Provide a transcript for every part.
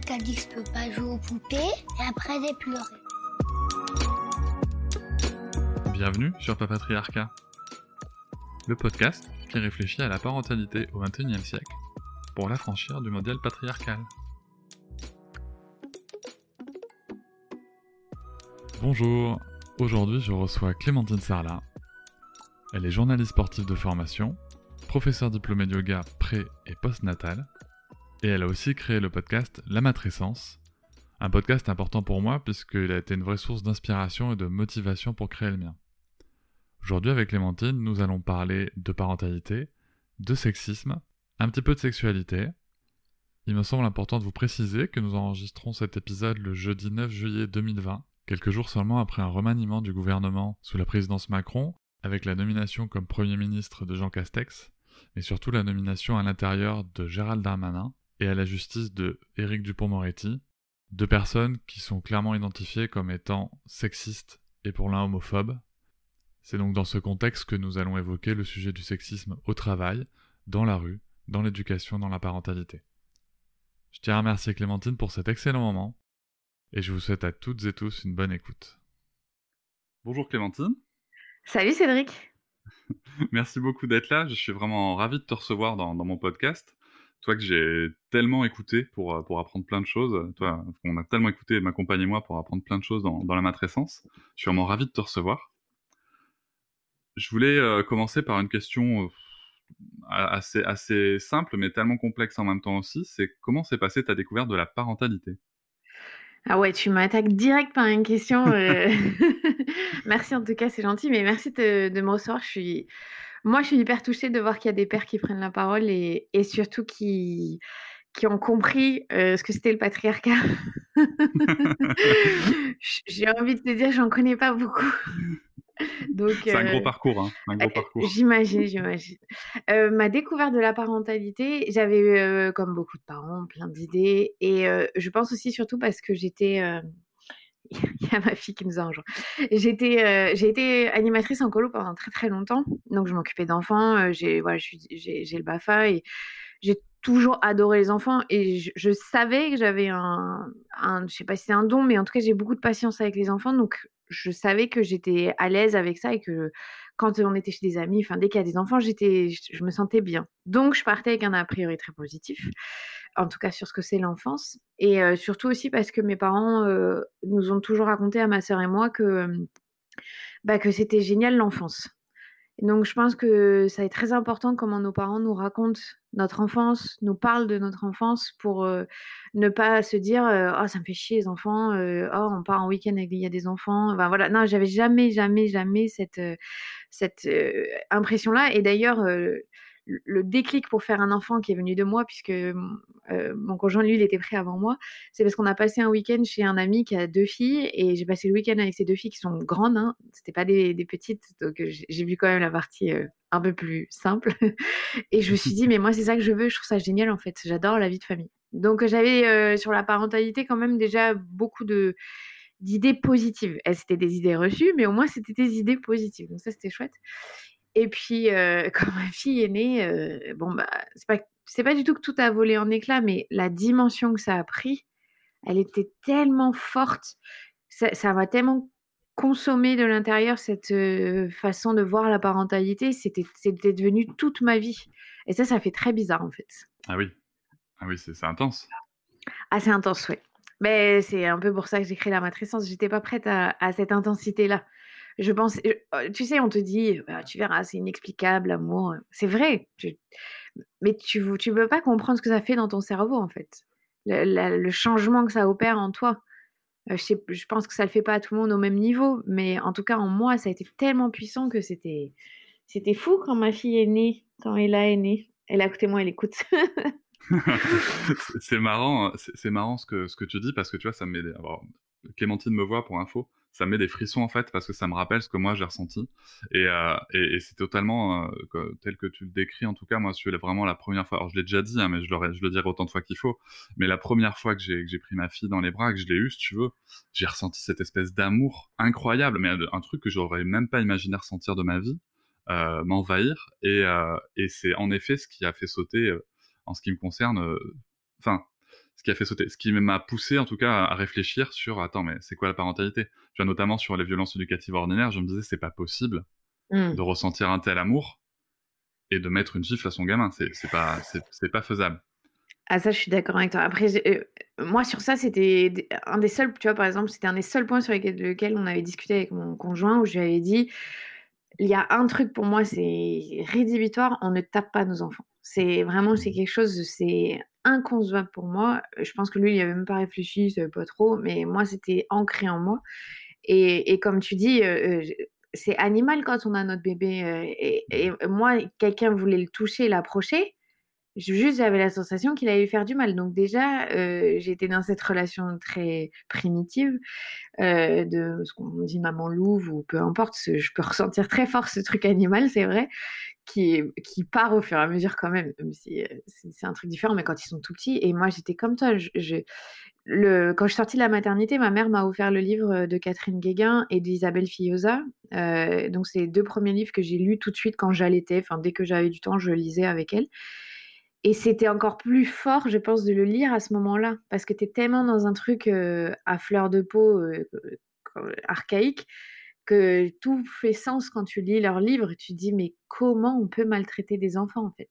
Quelqu'un qui a peux pas jouer aux poupées et après j'ai pleuré. Bienvenue sur Papatriarcat, le podcast qui réfléchit à la parentalité au XXIe siècle pour l'affranchir du modèle patriarcal. Bonjour, aujourd'hui je reçois Clémentine Sarlat. Elle est journaliste sportive de formation, professeure diplômée de yoga pré- et post-natal, et elle a aussi créé le podcast La Matrescence, un podcast important pour moi puisqu'il a été une vraie source d'inspiration et de motivation pour créer le mien. Aujourd'hui avec Clémentine, nous allons parler de parentalité, de sexisme, un petit peu de sexualité. Il me semble important de vous préciser que nous enregistrons cet épisode le jeudi 9 juillet 2020, quelques jours seulement après un remaniement du gouvernement sous la présidence Macron, avec la nomination comme Premier ministre de Jean Castex, et surtout la nomination à l'intérieur de Gérald Darmanin et à la justice de Éric Dupont-Moretti, deux personnes qui sont clairement identifiées comme étant sexistes et pour l'un homophobes. C'est donc dans ce contexte que nous allons évoquer le sujet du sexisme au travail, dans la rue, dans l'éducation, dans la parentalité. Je tiens à remercier Clémentine pour cet excellent moment et je vous souhaite à toutes et tous une bonne écoute. Bonjour Clémentine. Salut Cédric. Merci beaucoup d'être là. Je suis vraiment ravi de te recevoir dans, dans mon podcast. Toi que j'ai tellement écouté pour, pour apprendre plein de choses. Toi, on a tellement écouté, ma compagne et moi, pour apprendre plein de choses dans, dans la matrescence. Je suis vraiment ravi de te recevoir. Je voulais euh, commencer par une question euh, assez, assez simple, mais tellement complexe en même temps aussi. C'est comment s'est passée ta découverte de la parentalité? Ah ouais, tu m'attaques direct par une question. euh. merci en tout cas, c'est gentil, mais merci de, de me recevoir. Je suis... Moi, je suis hyper touchée de voir qu'il y a des pères qui prennent la parole et, et surtout qui, qui ont compris euh, ce que c'était le patriarcat. J'ai envie de te dire, j'en connais pas beaucoup. Donc, C'est un gros euh, parcours, hein, un gros parcours. J'imagine, j'imagine. Euh, ma découverte de la parentalité, j'avais, euh, comme beaucoup de parents, plein d'idées. Et euh, je pense aussi surtout parce que j'étais... Il y a ma fille qui nous a rejoint. Euh, j'ai été animatrice en colo pendant très très longtemps. Donc je m'occupais d'enfants. euh, j'ai, le BAFA et j'ai toujours adoré les enfants. Et je, savais que j'avais un, un, je sais pas si c'est un don, mais en tout cas j'ai beaucoup de patience avec les enfants. Donc je savais que j'étais à l'aise avec ça et que quand on était chez des amis, enfin dès qu'il y a des enfants, j'étais, je me sentais bien. Donc je partais avec un a priori très positif, en tout cas sur ce que c'est l'enfance, et euh, surtout aussi parce que mes parents euh, nous ont toujours raconté à ma sœur et moi que euh, bah, que c'était génial l'enfance. Donc je pense que ça est très important comment nos parents nous racontent notre enfance, nous parlent de notre enfance pour ne pas se dire oh ça me fait chier les enfants, oh on part en week-end avec il y a des enfants. Enfin voilà, non j'avais jamais jamais jamais cette cette impression là. Et d'ailleurs le- déclic pour faire un enfant qui est venu de moi puisque euh, mon conjoint lui il était prêt avant moi, c'est parce qu'on a passé un week-end chez un ami qui a deux filles et j'ai passé le week-end avec ces deux filles qui sont grandes, hein, c'était pas des, petites, donc euh, j'ai vu quand même la partie euh, un peu plus simple. et je me suis dit, mais moi c'est ça que je veux, je trouve ça génial en fait, j'adore la vie de famille. Donc j'avais sur la parentalité quand même déjà beaucoup d'idées positives. Elles c'était des idées reçues, mais au moins c'était des idées positives, donc ça c'était chouette. Et puis euh, quand ma fille est née, euh, bon bah c'est pas c'est pas du tout que tout a volé en éclats, mais la dimension que ça a pris, elle était tellement forte, ça m'a tellement consommé de l'intérieur cette euh, façon de voir la parentalité, c'était c'était devenu toute ma vie. Et ça, ça fait très bizarre en fait. Ah oui, ah oui, c'est c'est intense. Assez intense, oui. Mais c'est un peu pour ça que j'ai créé la matrescence. J'étais pas prête à, à cette intensité-là. Je pense, tu sais, on te dit, Ah, tu verras, c'est inexplicable, l'amour. C'est vrai, mais tu tu peux pas comprendre ce que ça fait dans ton cerveau en fait. Le, changement que ça opère en toi. Je, je pense que ça le fait pas à tout le monde au même niveau, mais en tout cas en moi, ça a été tellement puissant que c'était c'était fou quand ma fille est née, quand Ella est née. Elle a écouté moi, elle écoute. c'est marrant, c'est marrant ce que, ce que tu dis parce que tu vois, ça alors, Clémentine me voit pour info, ça met des frissons en fait parce que ça me rappelle ce que moi j'ai ressenti. Et, euh, et, c'est totalement euh, tel que tu le décris en tout cas moi c'est vraiment la première fois. Alors je l'ai déjà dit hein, mais je, le dirai autant de fois qu'il faut. Mais la première fois que j'ai pris ma fille dans les bras que je l'ai eue si tu veux j'ai ressenti cette espèce d'amour incroyable mais un truc que j'aurais même pas imaginé ressentir de ma vie euh, m'envahir. Et, euh, et c'est en effet ce qui a fait sauter euh, en ce qui me concerne enfin ce qui a fait sauter, ce qui m'a poussé en tout cas à réfléchir sur attends mais c'est quoi la parentalité? Tu vois notamment sur les violences éducatives ordinaires, je me disais c'est pas possible mmh. de ressentir un tel amour et de mettre une gifle à son gamin, c'est c'est pas c'est pas faisable. Ah ça je suis d'accord avec toi. Après euh, moi sur ça c'était un des seuls tu vois par exemple c'était un des seuls points sur lesquels, on avait discuté avec mon conjoint où je lui avais dit il y a un truc pour moi c'est rédhibitoire, on ne tape pas nos enfants. C'est vraiment c'est quelque chose c'est inconcevable pour moi. Je pense que lui, il n'y avait même pas réfléchi, il savait pas trop, mais moi, c'était ancré en moi. Et, et comme tu dis, euh, euh, c'est animal quand on a notre bébé. Euh, et, et, moi, quelqu'un voulait le toucher, l'approcher. Juste, j'avais la sensation qu'il allait lui faire du mal. Donc déjà, j'étais dans cette relation très primitive de ce qu'on dit maman louve ou peu importe. Je peux ressentir très fort ce truc animal, c'est vrai qui, qui part au fur et à mesure quand même, euh, c'est un truc différent, mais quand ils sont tout petits. Et moi, j'étais comme toi. Je, le, quand je suis sortie de la maternité, ma mère m'a offert le livre de Catherine Guéguin et d'Isabelle Fillosa. Euh, donc, c'est les deux premiers livres que j'ai lus tout de suite quand j'allaitais. Enfin, dès que j'avais du temps, je lisais avec elle. Et c'était encore plus fort, je pense, de le lire à ce moment-là, parce que tu es tellement dans un truc euh, à fleur de peau archaïque que tout fait sens quand tu lis leurs livres. Tu te dis, mais comment on peut maltraiter des enfants, en fait?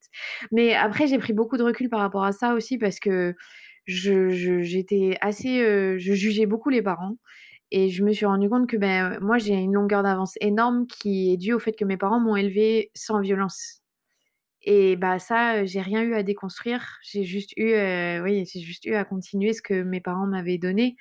Mais après, j'ai pris beaucoup de recul par rapport à ça aussi, parce que j'étais assez. Euh, je jugeais beaucoup les parents. Et je me suis rendu compte que ben, moi, j'ai une longueur d'avance énorme qui est due au fait que mes parents m'ont élevée sans violence. Et bah ça, j'ai rien eu à déconstruire. J'ai juste eu, euh, oui, j'ai juste eu à continuer ce que mes parents m'avaient donné.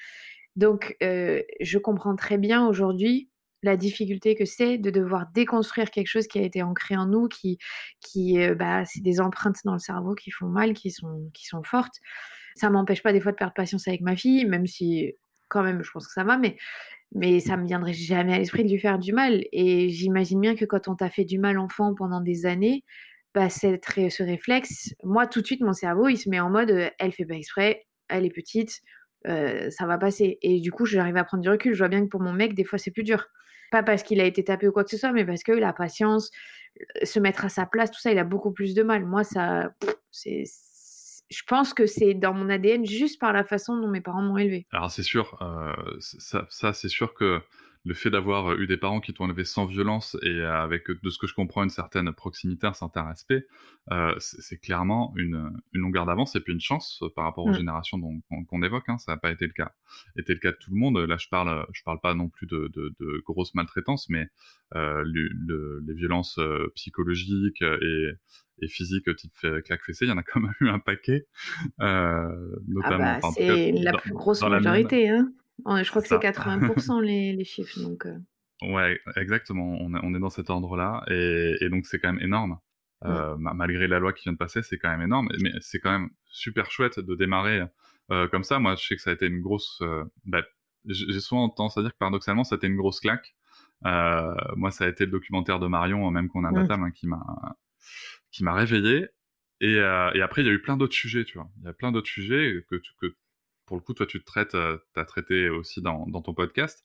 Donc, euh, je comprends très bien aujourd'hui la difficulté que c'est de devoir déconstruire quelque chose qui a été ancré en nous, qui, qui euh, bah, c'est des empreintes dans le cerveau qui font mal, qui sont, qui sont fortes. Ça m'empêche pas des fois de perdre patience avec ma fille, même si quand même je pense que ça va, mais, mais ça me viendrait jamais à l'esprit de lui faire du mal. Et j'imagine bien que quand on t'a fait du mal enfant pendant des années, bah, ce réflexe, moi tout de suite mon cerveau il se met en mode elle fait pas exprès, elle est petite, euh, ça va passer. Et du coup, j'arrive à prendre du recul. Je vois bien que pour mon mec, des fois, c'est plus dur. Pas parce qu'il a été tapé ou quoi que ce soit, mais parce que la patience, euh, se mettre à sa place, tout ça, il a beaucoup plus de mal. Moi, ça, c'est, je pense que c'est dans mon ADN juste par la façon dont mes parents m'ont élevé. Alors c'est sûr, euh, ça, ça c'est sûr que le fait d'avoir eu des parents qui t'ont élevé sans violence et avec, de ce que je comprends, une certaine proximité, un certain respect, euh, c'est clairement une, une longueur d'avance et puis une chance par rapport aux mmh. générations qu'on évoque. Hein, ça n'a pas été le cas, été le cas de tout le monde. Là, je parle, je parle pas non plus de, de, de grosses maltraitances, mais euh, le, les violences euh, psychologiques et, et physiques type claque fessée, il y en a quand même eu un paquet, euh, notamment. Ah bah, c'est la plus grosse majorité. Hein je crois que c'est 80% les, les, chiffres. Donc, euh. Ouais, exactement. On, on, est dans cet ordre-là. Et, et, donc, c'est quand même énorme. Euh, malgré la loi qui vient de passer, c'est quand même énorme. Mais c'est quand même super chouette de démarrer euh, comme ça. Moi, je sais que ça a été une grosse. Euh, bah, J'ai souvent tendance à dire que paradoxalement, ça a été une grosse claque. Moi, ça a été le documentaire de Marion, même qu'on a à table, hein, qui m'a qui m'a réveillé. Et, et, après, il y a eu plein d'autres sujets, tu vois. Il y a plein d'autres sujets que, que pour le coup, toi, tu te traites, euh, as traité aussi dans, ton podcast.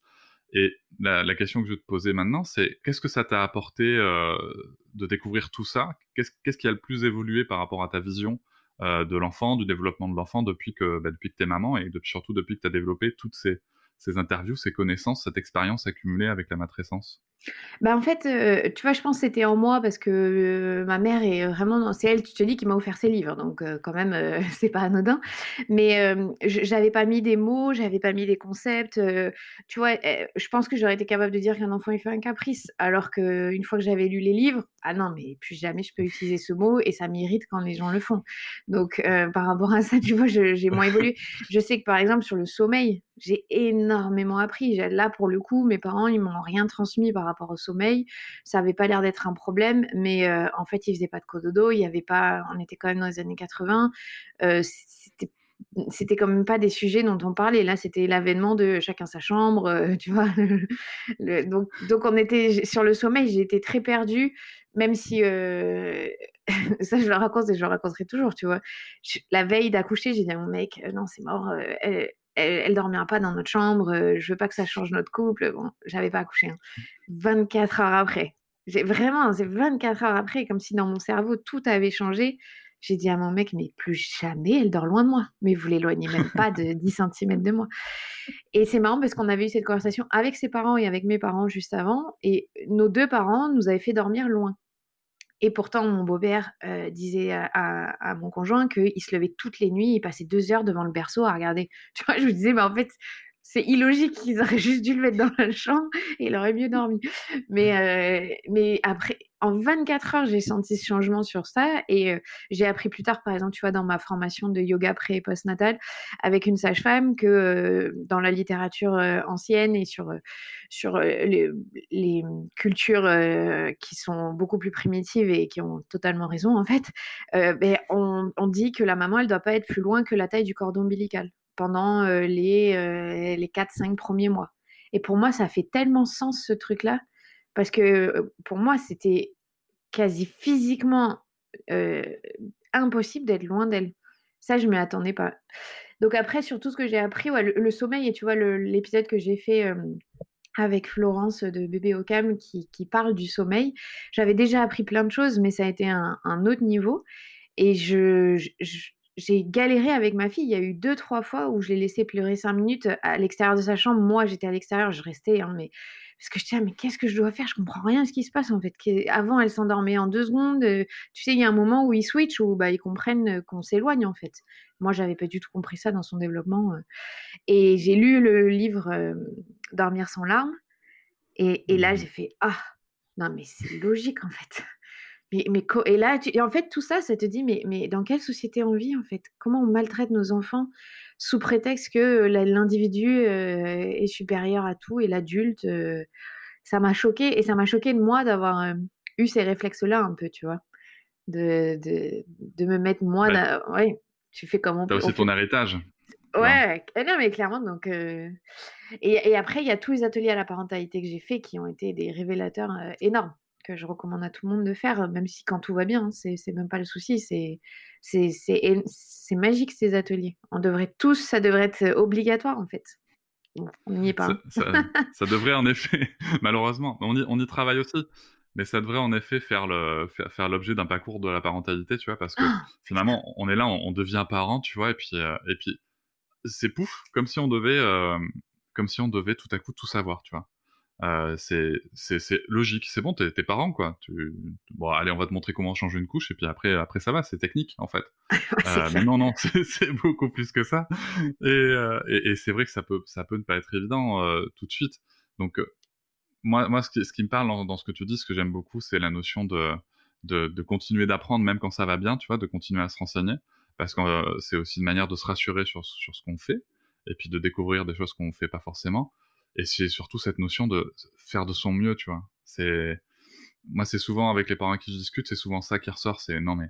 Et la, question que je vais te poser maintenant, c'est qu'est-ce que ça t'a apporté euh, de découvrir tout ça? Qu'est-ce qui a le plus évolué par rapport à ta vision euh, de l'enfant, du développement de l'enfant depuis que, bah, depuis que tu es maman et surtout depuis que tu as développé toutes ces, ces interviews, ces connaissances, cette expérience accumulée avec la matrescence? Bah, en fait, euh, tu vois, je pense que c'était en moi parce que euh, ma mère est vraiment c'est elle, tu te dis, qui m'a offert ses livres, donc euh, quand même, c'est pas anodin. Mais j'avais pas mis des mots, j'avais pas mis des concepts. tu vois, eh, je pense que j'aurais été capable de dire qu'un enfant il fait un caprice, alors qu'une fois que j'avais lu les livres, ah non, mais plus jamais je peux utiliser ce mot et ça m'irrite quand les gens le font. Donc par rapport à ça, tu vois, j'ai moins évolué. Je sais que par exemple sur le sommeil, j'ai énormément appris. Là, pour le coup, mes parents, ils m'ont rien transmis par rapport au sommeil. Ça avait pas l'air d'être un problème, mais euh, en fait, ils faisaient pas de cododo. Il y avait pas, on était quand même dans les années 80. Euh, c'était quand même pas des sujets dont on parlait. Là, c'était l'avènement de chacun sa chambre, euh, tu vois. donc, donc, on était sur le sommeil, été très perdue, même si euh, ça, je le raconte et je le raconterai toujours, tu vois. la veille d'accoucher, j'ai dit à mon mec, non, c'est mort, elle, dormira pas dans notre chambre, je veux pas que ça change notre couple. Bon, j'avais pas accouché. 24 hein. heures après. J'ai vraiment, c'est 24 heures après, comme si dans mon cerveau tout avait changé. J'ai dit à mon mec, mais plus jamais elle dort loin de moi. Mais vous l'éloignez même pas de 10 cm de moi. Et c'est marrant parce qu'on avait eu cette conversation avec ses parents et avec mes parents juste avant. Et nos deux parents nous avaient fait dormir loin. Et pourtant, mon beau-père euh, disait à, mon conjoint qu'il se levait toutes les nuits, il passait deux heures devant le berceau à regarder. Tu vois, je lui disais, mais en fait, c'est illogique qu'ils auraient juste dû le mettre dans la chambre et il aurait mieux dormi. Mais, euh, mais après, en 24 heures, j'ai senti ce changement sur ça et euh, j'ai appris plus tard, par exemple, tu vois, dans ma formation de yoga pré et post-natal avec une sage-femme que euh, dans la littérature ancienne et sur, sur les, les, cultures qui sont beaucoup plus primitives et qui ont totalement raison, en fait, ben, on, on, dit que la maman, elle doit pas être plus loin que la taille du cordon ombilical pendant les, les 4-5 premiers mois. Et pour moi, ça fait tellement sens ce truc-là, parce que pour moi, c'était quasi physiquement impossible d'être loin d'elle. Ça, je ne m'y attendais pas. Donc après, sur tout ce que j'ai appris, le, sommeil, et tu vois, l'épisode que j'ai fait avec Florence de Bébé Ocam qui, parle du sommeil, j'avais déjà appris plein de choses, mais ça a été un, autre niveau. Et j'ai galéré avec ma fille. Il y a eu deux, trois fois où je l'ai laissé pleurer cinq minutes à l'extérieur de sa chambre. Moi, j'étais à l'extérieur, je restais, hein, mais parce que je disais, mais qu'est-ce que je dois faire? Je comprends rien à ce qui se passe en fait. Avant, elle s'endormait en deux secondes. Tu sais, il y a un moment où ils switchent, où bah, ils comprennent qu'on s'éloigne en fait. Moi, j'avais pas du tout compris ça dans son développement. Et j'ai lu le livre euh, Dormir sans larmes. Et, et là, mmh. j'ai fait, ah, non, mais c'est logique en fait. Mais, mais et là, et en fait, tout ça, ça te dit, mais, mais dans quelle société on vit, en fait? Comment on maltraite nos enfants sous prétexte que l'individu est supérieur à tout et l'adulte Ça m'a choqué, et ça m'a choqué de moi d'avoir eu ces réflexes-là un peu, tu vois? De, de, de me mettre moi. Ouais. tu fais comment T'as aussi ton héritage. Ouais, eh non, mais clairement, donc. Et, et, après, il y a tous les ateliers à la parentalité que j'ai fait qui ont été des révélateurs énormes que je recommande à tout le monde de faire, même si quand tout va bien, hein, c'est même pas le souci. C'est magique ces ateliers. On devrait tous, ça devrait être obligatoire en fait. on n'y est pas. Ça, devrait en effet, malheureusement, on y, on y travaille aussi. Mais ça devrait en effet faire le faire, l'objet d'un parcours de la parentalité, tu vois, parce que ah! finalement, on est là, on, devient parent, tu vois, et puis euh, et puis c'est pouf, comme si on devait euh, comme si on devait tout à coup tout savoir, tu vois. Euh, c'est logique, c'est bon, t'es parents quoi. Tu... Bon, allez, on va te montrer comment changer une couche et puis après, après ça va, c'est technique en fait. euh, mais non, non, c'est beaucoup plus que ça. Et, euh, et, et c'est vrai que ça peut, ça peut ne pas être évident tout de suite. Donc moi, moi, ce qui, ce qui me parle dans, dans, ce que tu dis, ce que j'aime beaucoup, c'est la notion de, de, de continuer d'apprendre même quand ça va bien, tu vois, de continuer à se renseigner, parce que c'est aussi une manière de se rassurer sur, sur ce qu'on fait et puis de découvrir des choses qu'on fait pas forcément. Et c'est surtout cette notion de faire de son mieux, tu vois. C'est moi, c'est souvent avec les parents avec qui je discute, c'est souvent ça qui ressort. C'est non mais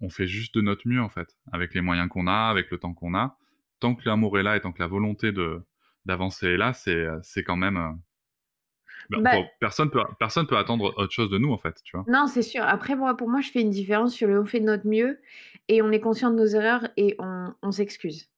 on fait juste de notre mieux en fait, avec les moyens qu'on a, avec le temps qu'on a. Tant que l'amour est là et tant que la volonté de d'avancer est là, c'est c'est quand même euh, ben, bah personne peut personne peut attendre autre chose de nous en fait, tu vois. Non, c'est sûr. Après moi, pour moi, je fais une différence sur le on fait de notre mieux et on est conscient de nos erreurs et on, on s'excuse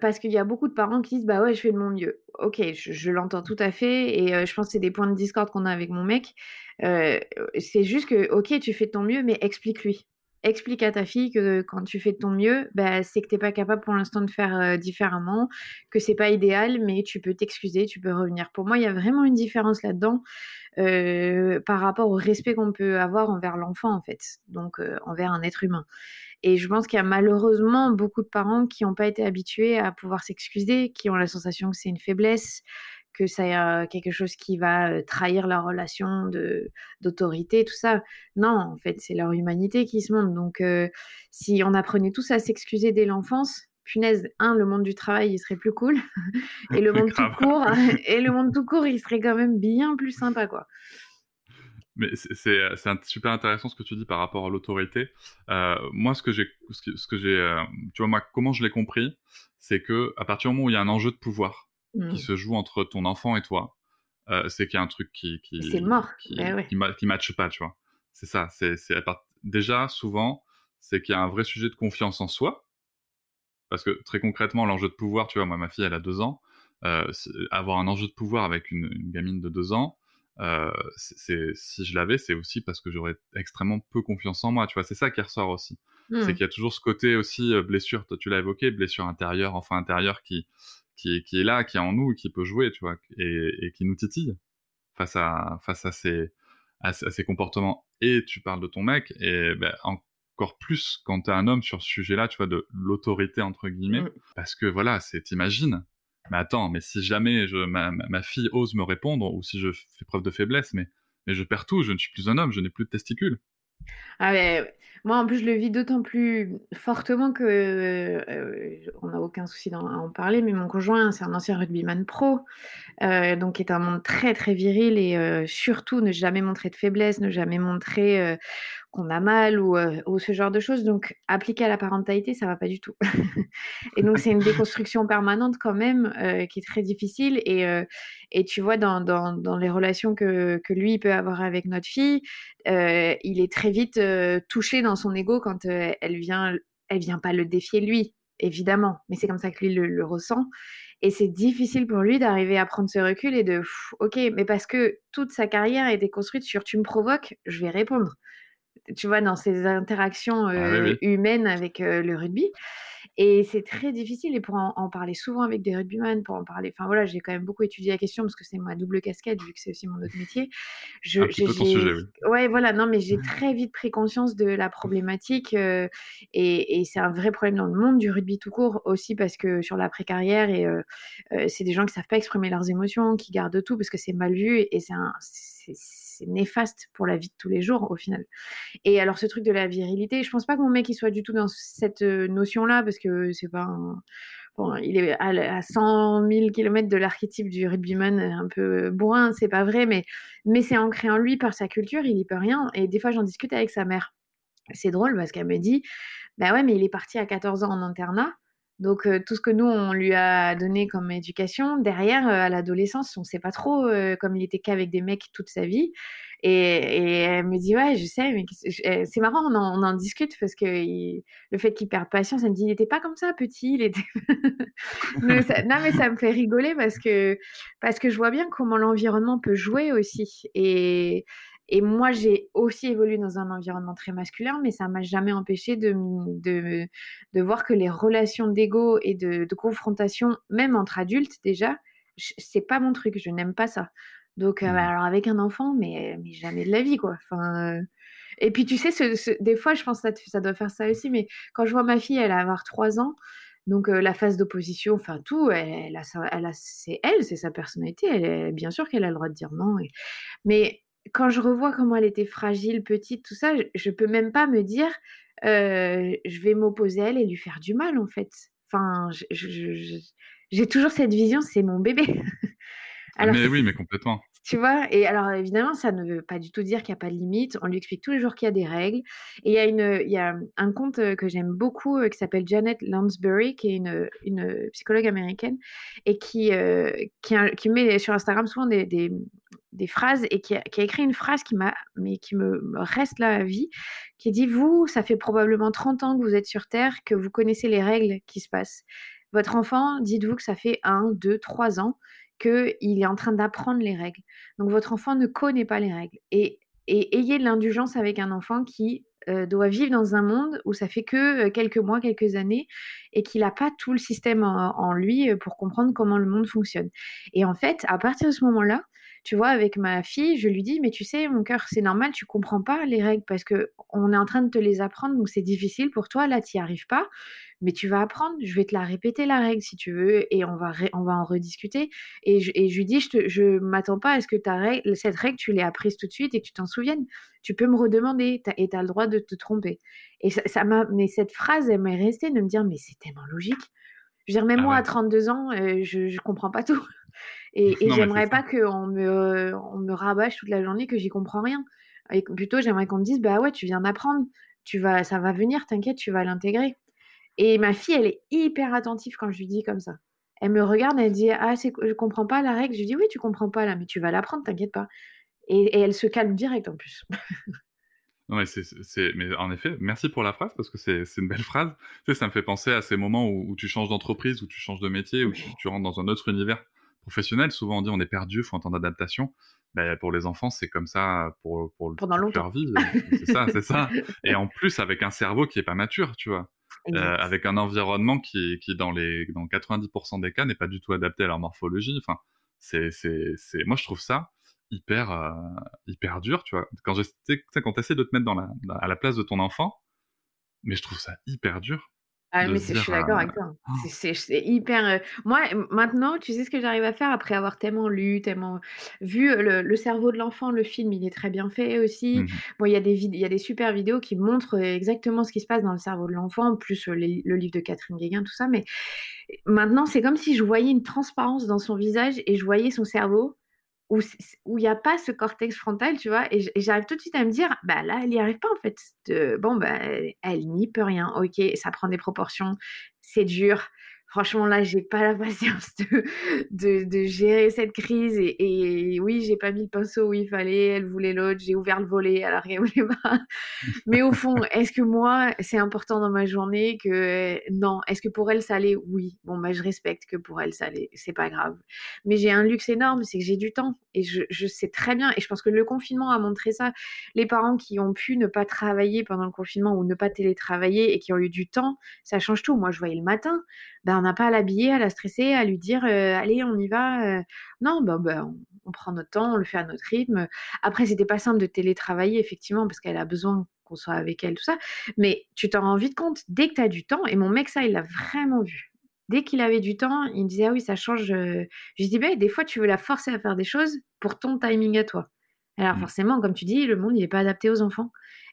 parce qu'il y a beaucoup de parents qui disent bah ouais je fais de mon mieux. Ok, je, l'entends tout à fait et je pense que c'est des points de discorde qu'on a avec mon mec. c'est juste que ok tu fais de ton mieux mais explique-lui. Explique à ta fille que quand tu fais de ton mieux, bah, c'est que tu n'es pas capable pour l'instant de faire différemment, que c'est pas idéal, mais tu peux t'excuser, tu peux revenir. Pour moi, il y a vraiment une différence là-dedans par rapport au respect qu'on peut avoir envers l'enfant en fait, donc envers un être humain. Et je pense qu'il y a malheureusement beaucoup de parents qui n'ont pas été habitués à pouvoir s'excuser, qui ont la sensation que c'est une faiblesse, que c'est quelque chose qui va trahir leur relation de d'autorité, tout ça. Non, en fait, c'est leur humanité qui se montre. Donc, si on apprenait tous à s'excuser dès l'enfance, punaise, un, le monde du travail, il serait plus cool, et le monde tout court, et le monde tout court, il serait quand même bien plus sympa, quoi. Mais c'est super intéressant ce que tu dis par rapport à l'autorité. Euh, moi, ce que j'ai, ce que, j'ai, euh, tu vois, moi, comment je l'ai compris, c'est que à partir du moment où il y a un enjeu de pouvoir qui Mmh. se joue entre ton enfant et toi, euh, c'est qu'il y a un truc qui qui C'est mort. qui, Eh ouais. qui, ma- qui matche pas, tu vois. C'est ça. C'est part- déjà souvent, c'est qu'il y a un vrai sujet de confiance en soi. Parce que très concrètement, l'enjeu de pouvoir, tu vois, moi, ma fille, elle a deux ans. Euh, avoir un enjeu de pouvoir avec une, une gamine de deux ans, euh, c'est, si je l'avais, c'est aussi parce que j'aurais extrêmement peu confiance en moi. Tu vois, c'est ça qui ressort aussi. Mmh. C'est qu'il y a toujours ce côté aussi euh, blessure. Toi, tu l'as évoqué, blessure intérieure, enfant intérieur qui, qui, est- qui est là, qui est en nous, qui peut jouer, tu vois, et, et qui nous titille face à, face à ces, à, ces- à ces comportements. Et tu parles de ton mec, et ben, encore plus quand t'es un homme sur ce sujet-là, tu vois, de l'autorité, entre guillemets, Mm. parce que voilà, c'est, t'imagines, mais attends, mais si jamais ma, fille ose me répondre, ou si je fais preuve de faiblesse, mais, je perds tout, je ne suis plus un homme, je n'ai plus de testicules. Ah moi en plus je le vis d'autant plus fortement que euh, on n'a aucun souci d'en en parler, mais mon conjoint c'est un ancien rugbyman pro, euh, donc est un monde très très viril et euh, surtout ne jamais montrer de faiblesse, ne jamais montrer qu'on a mal ou, ce genre de choses. Donc appliqué à la parentalité, ça va pas du tout. et donc c'est une déconstruction permanente quand même qui est très difficile et, et tu vois dans, dans, les relations que, que lui peut avoir avec notre fille, il est très vite touché dans son ego quand elle vient, elle vient pas le défier lui, évidemment, mais c'est comme ça que lui le, ressent. Et c'est difficile pour lui d'arriver à prendre ce recul et de, ok, mais parce que toute sa carrière a été construite sur tu me provoques, je vais répondre. Tu vois, dans ces interactions Ah oui, oui. humaines avec euh, le rugby. Et c'est très difficile, et pour en, en parler souvent avec des rugbyman, pour en parler, enfin voilà, j'ai quand même beaucoup étudié la question parce que c'est ma double casquette, vu que c'est aussi mon autre métier. Je, Un petit peu ton sujet, oui. Ouais, voilà, non, mais j'ai très vite pris conscience de la problématique, euh, et, et c'est un vrai problème dans le monde du rugby tout court aussi, parce que sur l'après-carrière, et c'est des gens qui savent pas exprimer leurs émotions, qui gardent tout parce que c'est mal vu, et c'est c'est néfaste pour la vie de tous les jours au final. Et alors, ce truc de la virilité, je pense pas que mon mec il soit du tout dans cette euh, notion-là, parce que c'est pas un- Bon, il est à, à 100 000 km de l'archétype du rugbyman un peu bourrin, c'est pas vrai, mais, mais c'est ancré en lui par sa culture, il y peut rien. Et des fois, j'en discute avec sa mère. C'est drôle parce qu'elle me dit, bah ouais, mais il est parti à 14 ans en internat. Donc, euh, tout ce que nous, on lui a donné comme éducation, derrière, euh, à l'adolescence, on sait pas trop, euh, comme il était qu'avec des mecs toute sa vie. Et, elle me dit, ouais, je sais, mais c'est marrant, on en, discute parce que le fait qu'il perde patience, elle me dit, il n'était pas comme ça, petit, il était... Non, mais ça me fait rigoler parce que, parce que je vois bien comment l'environnement peut jouer aussi. Et, et moi, j'ai aussi évolué dans un environnement très masculin, mais ça m'a jamais empêché de, de, de voir que les relations d'ego et de, de confrontation, même entre adultes déjà, c'est pas mon truc, je n'aime pas ça. Donc, euh, Mhm. alors avec un enfant, mais, mais jamais de la vie, quoi. Enfin, euh, Et puis, tu sais, ce- ce- des fois, je pense que ça, doit faire ça aussi, mais quand je vois ma fille, elle a avoir 3 ans, donc euh, la phase d'opposition, enfin tout, elle, elle a, sa- elle a, c'est elle, c'est sa personnalité. Elle bien sûr qu'elle a le droit de dire non. et- Mais quand je revois comment elle était fragile, petite, tout ça, je, je peux même pas me dire, euh, je vais m'opposer à elle et lui faire du mal en fait. Enfin, j'ai toujours cette vision, c'est mon bébé. Alors, mais oui, mais complètement. tu vois, et alors évidemment, ça ne veut pas du tout dire qu'il n'y a pas de limite. On lui explique tous les jours qu'il y a des règles. Et il y a, une, il y a un conte que j'aime beaucoup euh, qui s'appelle Janet Lansbury, qui est une, une psychologue américaine, et qui, euh, qui, met sur Instagram souvent des, des, des phrases, et qui a, écrit une phrase qui, m'a, mais qui me, reste là à vie, qui dit, vous, ça fait probablement 30 ans que vous êtes sur Terre, que vous connaissez les règles qui se passent. Votre enfant, dites-vous que ça fait 1, 2, 3 ans qu'il est en train d'apprendre les règles. Donc votre enfant ne connaît pas les règles. Et, et ayez de l'indulgence avec un enfant qui euh, doit vivre dans un monde où ça fait que euh, quelques mois, quelques années, et qu'il n'a pas tout le système en, en lui euh, pour comprendre comment le monde fonctionne. Et en fait, à partir de ce moment-là, tu vois, avec ma fille, je lui dis, mais tu sais, mon cœur, c'est normal, tu comprends pas les règles parce que on est en train de te les apprendre, donc c'est difficile pour toi, là, tu n'y arrives pas, mais tu vas apprendre, je vais te la répéter, la règle, si tu veux, et on va, on va en rediscuter. Et je, et je lui dis, je, te, je m'attends pas à ce que ta règle, cette règle, tu l'aies apprise tout de suite et que tu t'en souviennes. Tu peux me redemander et tu as le droit de te tromper. Et ça, ça m'a, mais cette phrase, elle m'est restée de me dire, mais c'est tellement logique. Je veux dire, même Ah moi, ouais. à 32 ans, euh, je, je comprends pas tout. Et, j'aimerais pas qu'on me, on me rabâche toute la journée que j'y comprends rien. Et plutôt, j'aimerais qu'on te dise, bah ouais, tu viens d'apprendre, tu vas, ça va venir, t'inquiète, tu vas l'intégrer. Et ma fille, elle est hyper attentive quand je lui dis comme ça. Elle me regarde, elle dit, ah, je comprends pas la règle. Je lui dis, oui, tu comprends pas là, mais tu vas l'apprendre, t'inquiète pas. Et, et elle se calme direct en plus. Ouais, c'est, c'est, mais en effet, merci pour la phrase parce que c'est, une belle phrase. Tu sais, ça me fait penser à ces moments où, où tu changes d'entreprise, où tu changes de métier, où tu, tu rentres dans un autre univers professionnel. Souvent, on dit on est perdu, faut un temps d'adaptation. Ben, pour les enfants, c'est comme ça pour, pour, Pendant toute longtemps. leur vie. C'est ça, c'est ça. Et en plus, avec un cerveau qui est pas mature, tu vois. Euh, avec un environnement qui, qui dans les dans 90% des cas n'est pas du tout adapté à leur morphologie. Enfin, c'est moi je trouve ça hyper euh, hyper dur, tu vois. Quand je tu quand essaies de te mettre dans la à la place de ton enfant, mais je trouve ça hyper dur Ah, mais c'est, je suis d'accord euh, avec toi. C'est, c'est- hyper. euh, Moi, maintenant, tu sais ce que j'arrive à faire après avoir tellement lu, tellement vu euh, le, le cerveau de l'enfant, le film, il est très bien fait aussi. mhm. Bon, il y a des il y a des super vidéos qui montrent euh, exactement ce qui se passe dans le cerveau de l'enfant, plus euh, les- le livre de Catherine Guéguin, tout ça. Mais maintenant, c'est comme si je voyais une transparence dans son visage et je voyais son cerveau où il n'y a pas ce cortex frontal, tu vois, et j'arrive tout de suite à me dire, bah là, elle n'y arrive pas en fait. Bon, bah, elle n'y peut rien. Ok, ça prend des proportions, c'est dur. Franchement, là, j'ai pas la patience de, de, de gérer cette crise. Et, et oui, j'ai pas mis le pinceau où il fallait. Elle voulait l'autre. J'ai ouvert le volet alors qu'elle voulait pas. Mais au fond, est-ce que moi, c'est important dans ma journée que non Est-ce que pour elle, ça allait? Oui. Bon, bah, je respecte que pour elle, ça allait. C'est pas grave. Mais j'ai un luxe énorme, c'est que j'ai du temps. Et je, je sais très bien. Et je pense que le confinement a montré ça. Les parents qui ont pu ne pas travailler pendant le confinement ou ne pas télétravailler et qui ont eu du temps, ça change tout. Moi, je voyais le matin. Ben, on n'a pas à l'habiller, à la stresser, à lui dire euh, allez, on y va. euh. Non, ben, ben, on, prend notre temps, on le fait à notre rythme. Après, c'était pas simple de télétravailler, effectivement, parce qu'elle a besoin qu'on soit avec elle, tout ça. Mais tu t'en rends vite compte dès que tu as du temps. Et mon mec, ça, il l'a vraiment vu. Dès qu'il avait du temps, il me disait ah oui, ça change. euh. Je lui dis ben, des fois, tu veux la forcer à faire des choses pour ton timing à toi. Alors Mm. forcément, comme tu dis, le monde, n'est pas adapté aux enfants.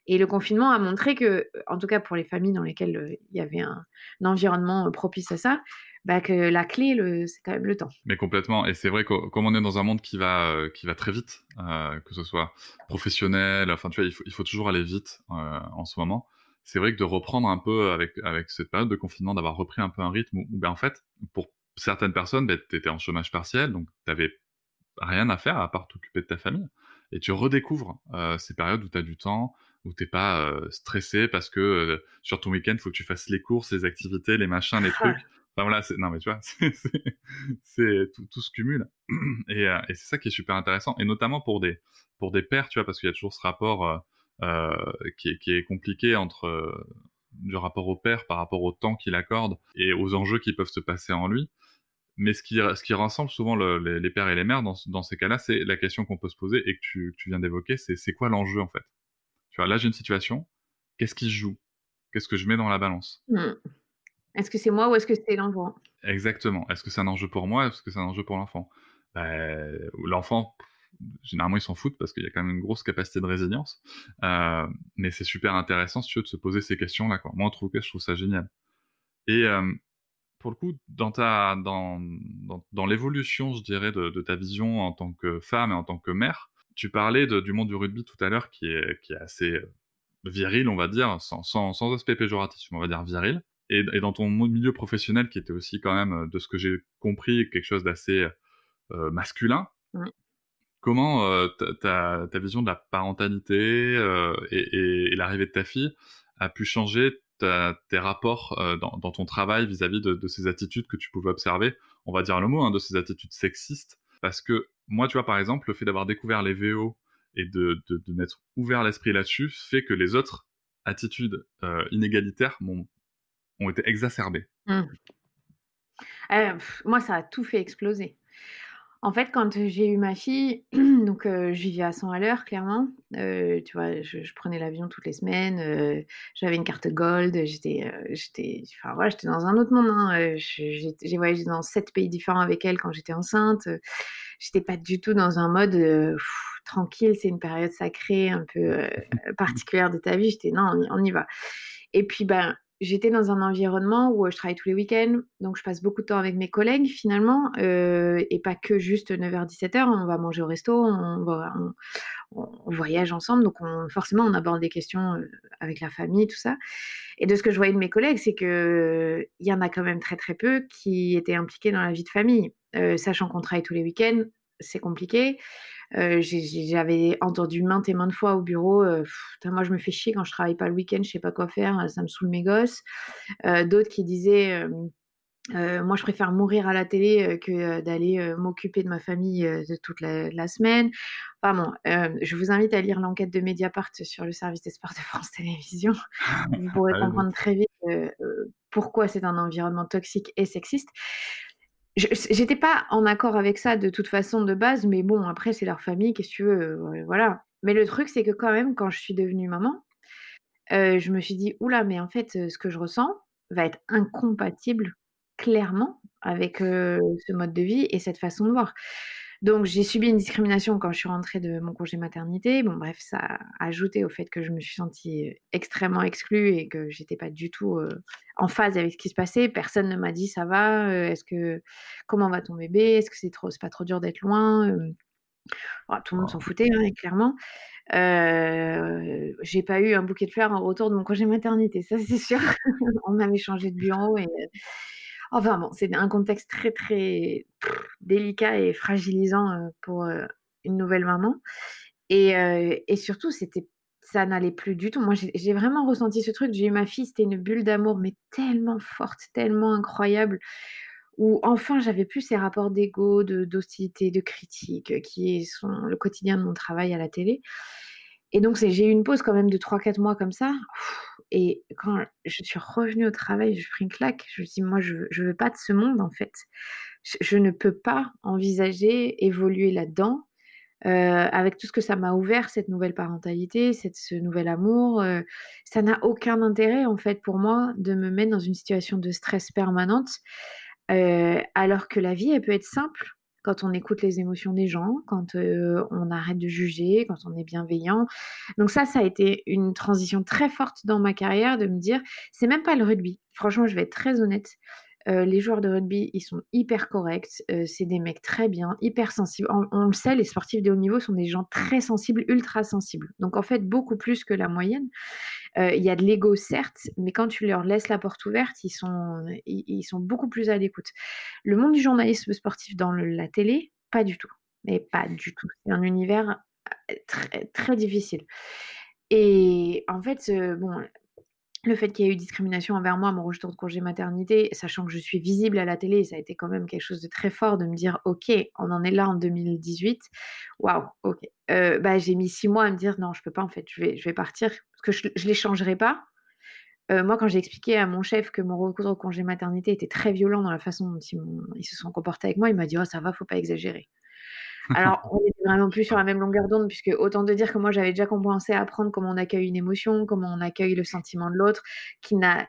Et le confinement a montré que, en tout cas pour les familles dans lesquelles euh, il y avait un, un environnement euh, propice à ça, bah, que la clé, c'est quand même le temps. Mais complètement. Et c'est vrai que comme on est dans un monde qui va euh, qui va très vite, euh, que ce soit professionnel, enfin tu vois, il faut il faut toujours aller vite euh, en ce moment. C'est vrai que de reprendre un peu avec avec cette période de confinement, d'avoir repris un peu un rythme où, où, ben en fait pour certaines personnes, ben, t'étais en chômage partiel, donc t'avais rien à faire à part t'occuper de ta famille. Et tu redécouvres euh, ces périodes où tu as du temps, où t'es pas euh, stressé parce que euh, sur ton week-end, il faut que tu fasses les courses, les activités, les machins, les trucs. Enfin voilà, c'est... non mais tu vois, c'est, c'est, c'est tout, tout se cumule. Et, euh, et c'est ça qui est super intéressant. Et notamment pour des, pour des pères, tu vois, parce qu'il y a toujours ce rapport euh, euh, qui, est, qui est compliqué entre euh, du rapport au père par rapport au temps qu'il accorde et aux enjeux qui peuvent se passer en lui. Mais ce qui, ce qui rassemble souvent le, les, les, pères et les mères dans, dans ces cas-là, c'est la question qu'on peut se poser et que tu, que tu viens d'évoquer, c'est c'est quoi l'enjeu en fait? Tu vois, là j'ai une situation, qu'est-ce qui se joue? Qu'est-ce que je mets dans la balance? Mmh. Est-ce que c'est moi ou est-ce que c'est l'enfant? Exactement. Est-ce que c'est un enjeu pour moi Est-ce que c'est un enjeu pour l'enfant? Ben, L'enfant, généralement, ils s'en foutent parce qu'il y a quand même une grosse capacité de résilience. Euh, mais c'est super intéressant, si tu veux, de se poser ces questions-là. Quoi. Moi, en tout cas, je trouve ça génial. Et euh, pour le coup, dans, ta, dans, dans, dans l'évolution, je dirais, de, de, ta vision en tant que femme et en tant que mère, tu parlais de, du monde du rugby tout à l'heure qui est, qui est assez viril, on va dire, sans, sans, sans aspect péjoratif, on va dire viril. Et, et, dans ton milieu professionnel qui était aussi quand même, de ce que j'ai compris, quelque chose d'assez euh, masculin, ouais. comment euh, ta, ta, vision de la parentalité euh, et, et, et l'arrivée de ta fille a pu changer tes rapports euh, dans, ton travail vis-à-vis -vis de, ces attitudes que tu pouvais observer, on va dire le mot, hein, de ces attitudes sexistes. Parce que moi, tu vois, par exemple, le fait d'avoir découvert les VO et de, de, de m'être ouvert l'esprit là-dessus fait que les autres attitudes euh, inégalitaires ont, été exacerbées. Mmh. Euh, moi, ça a tout fait exploser. En fait, quand j'ai eu ma fille, donc euh, je vivais à 100 à l'heure, clairement. Euh, tu vois, je, je prenais l'avion toutes les semaines. Euh, j'avais une carte gold. J'étais, j'étais, enfin voilà, j'étais dans un autre monde. Hein. J'ai voyagé dans sept pays différents avec elle quand j'étais enceinte. J'étais pas du tout dans un mode pff, tranquille. C'est une période sacrée, un peu particulière de ta vie. J'étais non, on y, on y va. Et puis ben j'étais dans un environnement où je travaille tous les week-ends, donc je passe beaucoup de temps avec mes collègues finalement, et pas que juste 9h-17h. On va manger au resto, on, voyage ensemble, donc forcément on aborde des questions avec la famille, tout ça. Et de ce que je voyais de mes collègues, c'est que il y en a quand même très très peu qui étaient impliqués dans la vie de famille, sachant qu'on travaille tous les week-ends, c'est compliqué. J'avais entendu maintes et maintes fois au bureau, moi je me fais chier quand je travaille pas le week-end, je sais pas quoi faire, ça me saoule mes gosses. D'autres qui disaient, moi je préfère mourir à la télé que d'aller m'occuper de ma famille de toute la, semaine. Enfin bon, je vous invite à lire l'enquête de Mediapart sur le service des sports de France Télévisions. Vous pourrez comprendre très vite pourquoi c'est un environnement toxique et sexiste. J'étais pas en accord avec ça de toute façon de base, mais bon, après, c'est leur famille, qu'est-ce que tu veux, euh, voilà. Mais le truc, c'est que quand même, quand je suis devenue maman, euh, je me suis dit, oula, mais en fait, ce que je ressens va être incompatible clairement avec ce mode de vie et cette façon de voir. Donc j'ai subi une discrimination quand je suis rentrée de mon congé maternité. Bon bref, ça a ajouté au fait que je me suis sentie extrêmement exclue et que j'étais pas du tout en phase avec ce qui se passait. Personne ne m'a dit ça va, est-ce que comment va ton bébé, est-ce que c'est trop, c'est pas trop dur d'être loin? tout le monde s'en foutait hein, clairement. j'ai pas eu un bouquet de fleurs en retour de mon congé maternité, ça c'est sûr. On m'avait changé de bureau et Enfin bon, c'est un contexte très très délicat et fragilisant pour une nouvelle maman. Et, et surtout, ça n'allait plus du tout. Moi, j'ai vraiment ressenti ce truc. J'ai eu ma fille, c'était une bulle d'amour, mais tellement forte, tellement incroyable, où enfin j'avais plus ces rapports d'ego, d'hostilité, de, critique, qui sont le quotidien de mon travail à la télé. Et donc, j'ai eu une pause quand même de 3-4 mois comme ça. Et quand je suis revenue au travail, je pris une claque. Je me suis dit, moi, je ne veux pas de ce monde, en fait. Je, ne peux pas envisager évoluer là-dedans. Euh, avec tout ce que ça m'a ouvert, cette nouvelle parentalité, cette, ce nouvel amour, euh, ça n'a aucun intérêt en fait pour moi de me mettre dans une situation de stress permanente, euh, alors que la vie, elle peut être simple quand on écoute les émotions des gens, quand on arrête de juger, quand on est bienveillant. Donc ça, ça a été une transition très forte dans ma carrière de me dire, c'est même pas le rugby. Franchement, je vais être très honnête. Euh, les joueurs de rugby, ils sont hyper corrects. Euh, c'est des mecs très bien, hyper sensibles. On, le sait, les sportifs de haut niveau sont des gens très sensibles, ultra sensibles. Donc en fait, beaucoup plus que la moyenne. Euh, il y a de l'ego, certes, mais quand tu leur laisses la porte ouverte, ils sont, ils, sont beaucoup plus à l'écoute. Le monde du journalisme sportif dans la télé, pas du tout. Mais pas du tout. C'est un univers très, très difficile. Et en fait, bon, le fait qu'il y ait eu discrimination envers moi mon retour de congé maternité, sachant que je suis visible à la télé, ça a été quand même quelque chose de très fort de me dire ok, on en est là en 2018. Waouh, ok. Euh, bah, j'ai mis six mois à me dire non, je peux pas en fait, je vais, partir parce que je, ne les changerai pas. Euh, moi, quand j'ai expliqué à mon chef que mon retour de congé maternité était très violent dans la façon dont ils, ils se sont comportés avec moi, il m'a dit oh ça va, faut pas exagérer. Alors, on n'était vraiment plus sur la même longueur d'onde, puisque autant de dire que moi, j'avais déjà commencé à apprendre comment on accueille une émotion, comment on accueille le sentiment de l'autre, qui n'a,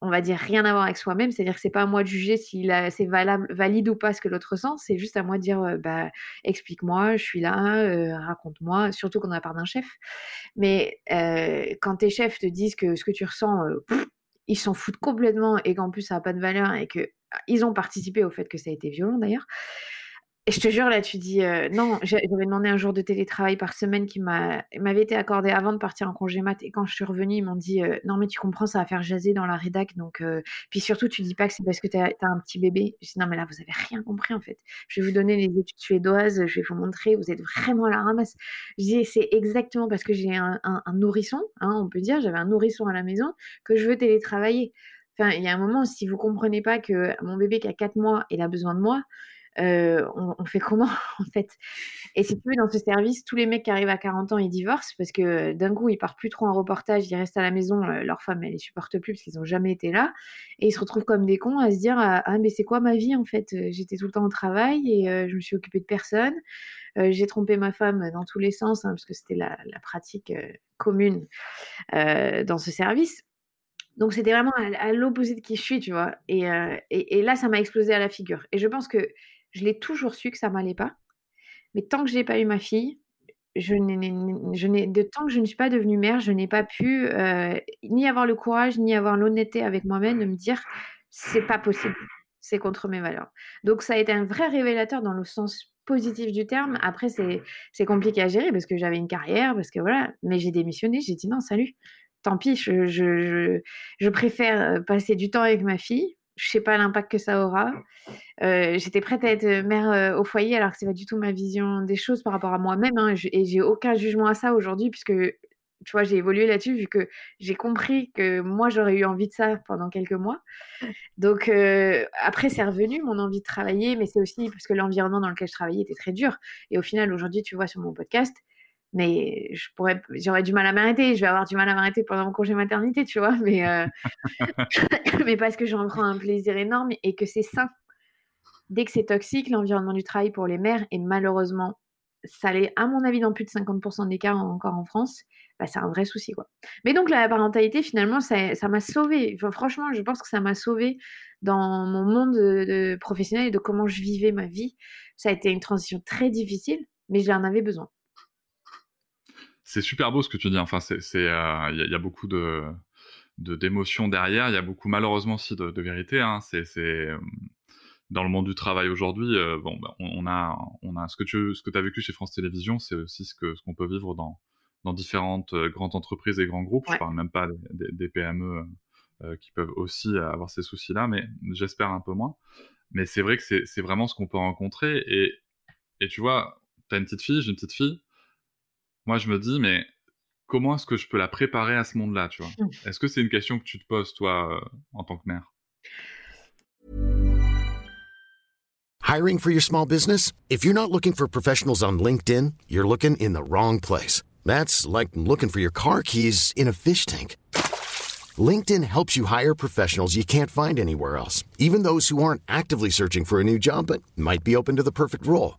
on va dire, rien à voir avec soi-même. C'est-à-dire que c'est pas à moi de juger si c'est valide ou pas ce que l'autre ressent, c'est juste à moi de dire, euh, bah, explique-moi, je suis là, euh, raconte-moi, surtout quand on a part d'un chef. Mais euh, quand tes chefs te disent que ce que tu ressens, ils s'en foutent complètement et qu'en plus ça n'a pas de valeur et qu'ils ont participé au fait que ça a été violent d'ailleurs. Et je te jure, là, tu dis, euh, non, j'avais demandé un jour de télétravail par semaine qui m'avait été accordé avant de partir en congé mat. Et quand je suis revenue, ils m'ont dit, euh, non, mais tu comprends, ça va faire jaser dans la rédac. Donc, euh, puis surtout, tu dis pas que c'est parce que tu as, un petit bébé. Je dis, non, mais là, vous avez rien compris, en fait. Je vais vous donner les études suédoises, je vais vous montrer, vous êtes vraiment à la ramasse. Je dis, c'est exactement parce que j'ai un, nourrisson, hein, on peut dire, j'avais un nourrisson à la maison, que je veux télétravailler. Enfin, il y a un moment, si vous comprenez pas que mon bébé qui a 4 mois, il a besoin de moi, on, fait comment en fait? Et si tu veux, dans ce service, tous les mecs qui arrivent à 40 ans, ils divorcent parce que d'un coup, ils partent plus trop en reportage, ils restent à la maison, leur femme, elle les supporte plus parce qu'ils n'ont jamais été là, et ils se retrouvent comme des cons à se dire ah, ah mais c'est quoi ma vie en fait? J'étais tout le temps au travail et je me suis occupée de personne. j'ai trompé ma femme dans tous les sens, hein, parce que c'était la, pratique commune dans ce service. Donc c'était vraiment à, l'opposé de qui je suis, tu vois. Et, et là, ça m'a explosé à la figure. Et je pense que je l'ai toujours su que ça m'allait pas. Mais tant que je n'ai pas eu ma fille, je n'ai de tant que je ne suis pas devenue mère, je n'ai pas pu, ni avoir le courage, ni avoir l'honnêteté avec moi-même de me dire: «C'est pas possible, c'est contre mes valeurs». Donc ça a été un vrai révélateur dans le sens positif du terme. Après c'est c'est compliqué à gérer parce que j'avais une carrière, parce que voilà, mais j'ai démissionné, j'ai dit: «Non, salut, tant pis, je je je préfère, passer du temps avec ma fille je sais pas l'impact que ça aura. Euh, j'étais prête à être mère euh, au foyer alors que c'est pas du tout ma vision des choses par rapport à moi-même. Hein, et j'ai aucun jugement à ça aujourd'hui puisque tu vois j'ai évolué là-dessus vu que j'ai compris que moi j'aurais eu envie de ça pendant quelques mois. Donc euh, après c'est revenu mon envie de travailler, mais c'est aussi parce que l'environnement dans lequel je travaillais était très dur. Et au final aujourd'hui tu vois sur mon podcast mais je pourrais, j'aurais du mal à m'arrêter. Je vais avoir du mal à m'arrêter pendant mon congé maternité, tu vois. Mais, euh, mais parce que j'en prends un plaisir énorme et que c'est sain. Dès que c'est toxique, l'environnement du travail pour les mères, et malheureusement, ça l'est, à mon avis, dans plus de 50% des cas encore en France, bah, c'est un vrai souci. Quoi. Mais donc, la parentalité, finalement, ça, ça m'a sauvée. franchement, je pense que ça m'a sauvée dans mon monde de, professionnel et de comment je vivais ma vie. Ça a été une transition très difficile, mais j'en avais besoin c'est super beau ce que tu dis. Enfin, c'est, il euh, y, a beaucoup de, d'émotions derrière. Il y a beaucoup, malheureusement, aussi de, vérité. Hein. C'est, euh, dans le monde du travail aujourd'hui. Euh, bon, bah, on, a, on a ce que tu, ce que as vécu chez France Télévisions, c'est aussi ce que, ce qu'on peut vivre dans, dans différentes grandes entreprises et grands groupes. Je parle même pas des, PME qui peuvent aussi avoir ces soucis-là, mais j'espère un peu moins. Mais c'est vrai que c'est, c'est vraiment ce qu'on peut rencontrer. Et, et tu vois, tu as une petite fille, j'ai une petite fille moi je me dis, mais comment est-ce que je peux la préparer à ce monde-là, tu vois? Est-ce que c'est une question que tu te poses, toi, euh, en tant que mère? Hiring for your small business? If you're not looking for professionals on LinkedIn, you're looking in the wrong place. That's like looking for your car keys in a fish tank. LinkedIn helps you hire professionals you can't find anywhere else, even those who aren't actively searching for a new job but might be open to the perfect role.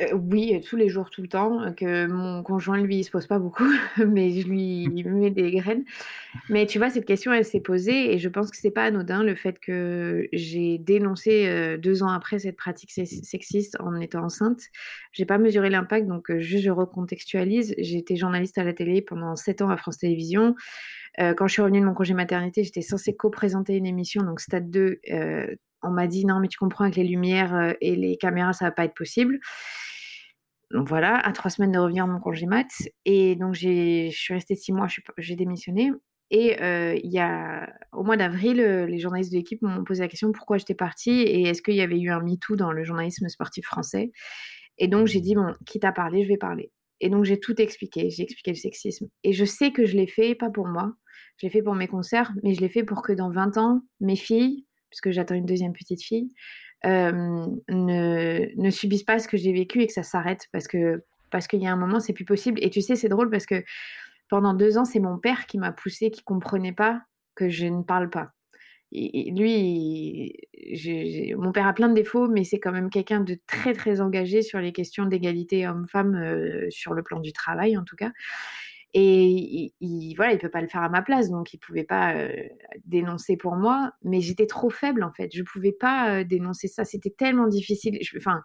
Euh, oui, tous les jours, tout le temps. Que mon conjoint, lui, il se pose pas beaucoup, mais je lui mets des graines. Mais tu vois, cette question, elle s'est posée et je pense que c'est pas anodin le fait que j'ai dénoncé euh, deux ans après cette pratique sexiste en étant enceinte. J'ai pas mesuré l'impact, donc euh, juste je recontextualise. J'ai été journaliste à la télé pendant sept ans à France Télévisions. Euh, quand je suis revenue de mon congé maternité, j'étais censée co-présenter une émission, donc Stade 2. on m'a dit non, mais tu comprends avec les lumières et les caméras, ça va pas être possible. Donc voilà, à trois semaines de revenir de mon congé mat. Et donc je suis restée six mois, j'ai démissionné. Et euh, il y a, au mois d'avril, euh, les journalistes de l'équipe m'ont posé la question pourquoi j'étais partie et est-ce qu'il y avait eu un MeToo dans le journalisme sportif français. Et donc j'ai dit, bon, quitte à parler, je vais parler. Et donc j'ai tout expliqué, j'ai expliqué le sexisme. Et je sais que je l'ai fait, pas pour moi, je l'ai fait pour mes concerts, mais je l'ai fait pour que dans 20 ans, mes filles, puisque j'attends une deuxième petite fille, ne, ne subissent pas ce que j'ai vécu et que ça s'arrête parce que parce qu'il y a un moment, c'est plus possible. Et tu sais, c'est drôle parce que pendant deux ans, c'est mon père qui m'a poussé, qui comprenait pas que je ne parle pas. Et, lui, mon père a plein de défauts, mais c'est quand même quelqu'un de très très engagé sur les questions d'égalité homme-femme sur le plan du travail en tout cas. Et il, voilà, il peut pas le faire à ma place, donc il pouvait pas euh, dénoncer pour moi. Mais j'étais trop faible en fait, je pouvais pas euh, dénoncer ça. C'était tellement difficile. Enfin,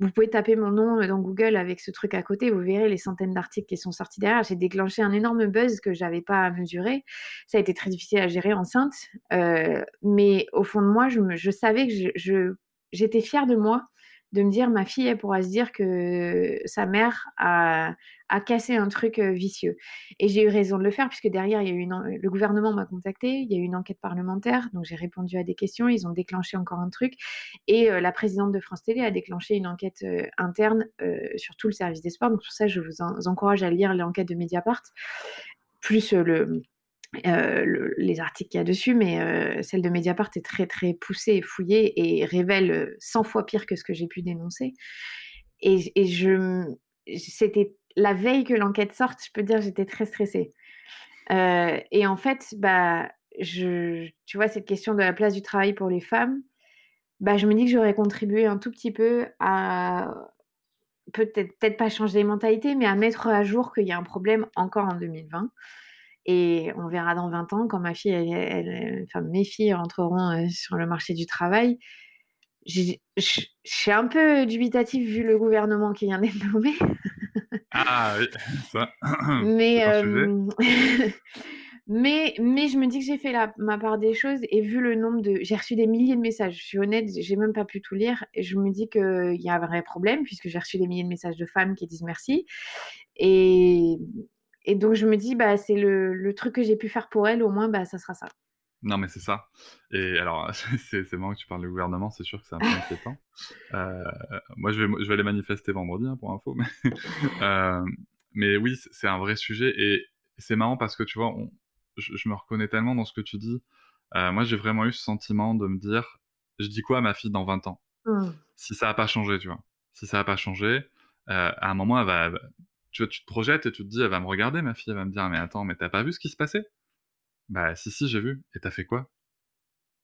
vous pouvez taper mon nom dans Google avec ce truc à côté, vous verrez les centaines d'articles qui sont sortis derrière. J'ai déclenché un énorme buzz que j'avais pas à mesurer. Ça a été très difficile à gérer enceinte, euh, mais au fond de moi, je, savais que j'étais fière de moi de me dire ma fille elle pourra se dire que sa mère a, cassé un truc vicieux. Et j'ai eu raison de le faire puisque derrière il y a eu le gouvernement m'a contacté il y a eu une enquête parlementaire donc j'ai répondu à des questions ils ont déclenché encore un truc. Et la présidente de France Télé a déclenché une enquête interne sur tout le service des sports. Donc pour ça je vous, vous encourage à lire l'enquête de Mediapart plus le euh, les articles qu'il y a dessus, mais euh, celle de Mediapart est très très poussée et fouillée et révèle 100 fois pire que ce que j'ai pu dénoncer. Et, je, c'était la veille que l'enquête sorte, je peux dire, j'étais très stressée. Euh, et en fait, bah, je, tu vois, cette question de la place du travail pour les femmes, bah, je me dis que j'aurais contribué un tout petit peu à peut-être peut-être pas changer les mentalités, mais à mettre à jour qu'il y a un problème encore en 2020. Et on verra dans 20 ans quand ma fille, elle, elle- enfin mes filles rentreront euh, sur le marché du travail. Je suis un peu dubitative vu le gouvernement qui vient d'être nommé. Ah oui, ça. Mais, euh, mais, mais je me dis que j'ai fait la, ma part des choses et vu le nombre de... J'ai reçu des milliers de messages, je suis honnête, j'ai même pas pu tout lire. Et je me dis qu'il y a un vrai problème puisque j'ai reçu des milliers de messages de femmes qui disent merci. Et, et donc je me dis, bah, c'est le, le truc que j'ai pu faire pour elles, au moins, bah, ça sera ça. Non, mais c'est ça. Et alors, c'est marrant que tu parles du gouvernement, c'est sûr que c'est un peu inquiétant. Euh, moi, je vais, je vais aller manifester vendredi, hein, pour info. Mais, euh, mais oui, c'est- un vrai sujet. Et c'est marrant parce que, tu vois, on- je, je me reconnais tellement dans ce que tu dis. Euh, moi, j'ai vraiment eu ce sentiment de me dire, je dis quoi à ma fille dans 20 ans? Hmm. si ça n'a pas changé, tu vois. Si ça n'a pas changé, à un moment, elle elle va- tu vois, tu te projettes et tu te dis, elle va me regarder, ma fille, elle va me dire, mais attends, mais t'as pas vu ce qui se passait? Bah, si, si, j'ai vu. Et t'as fait quoi?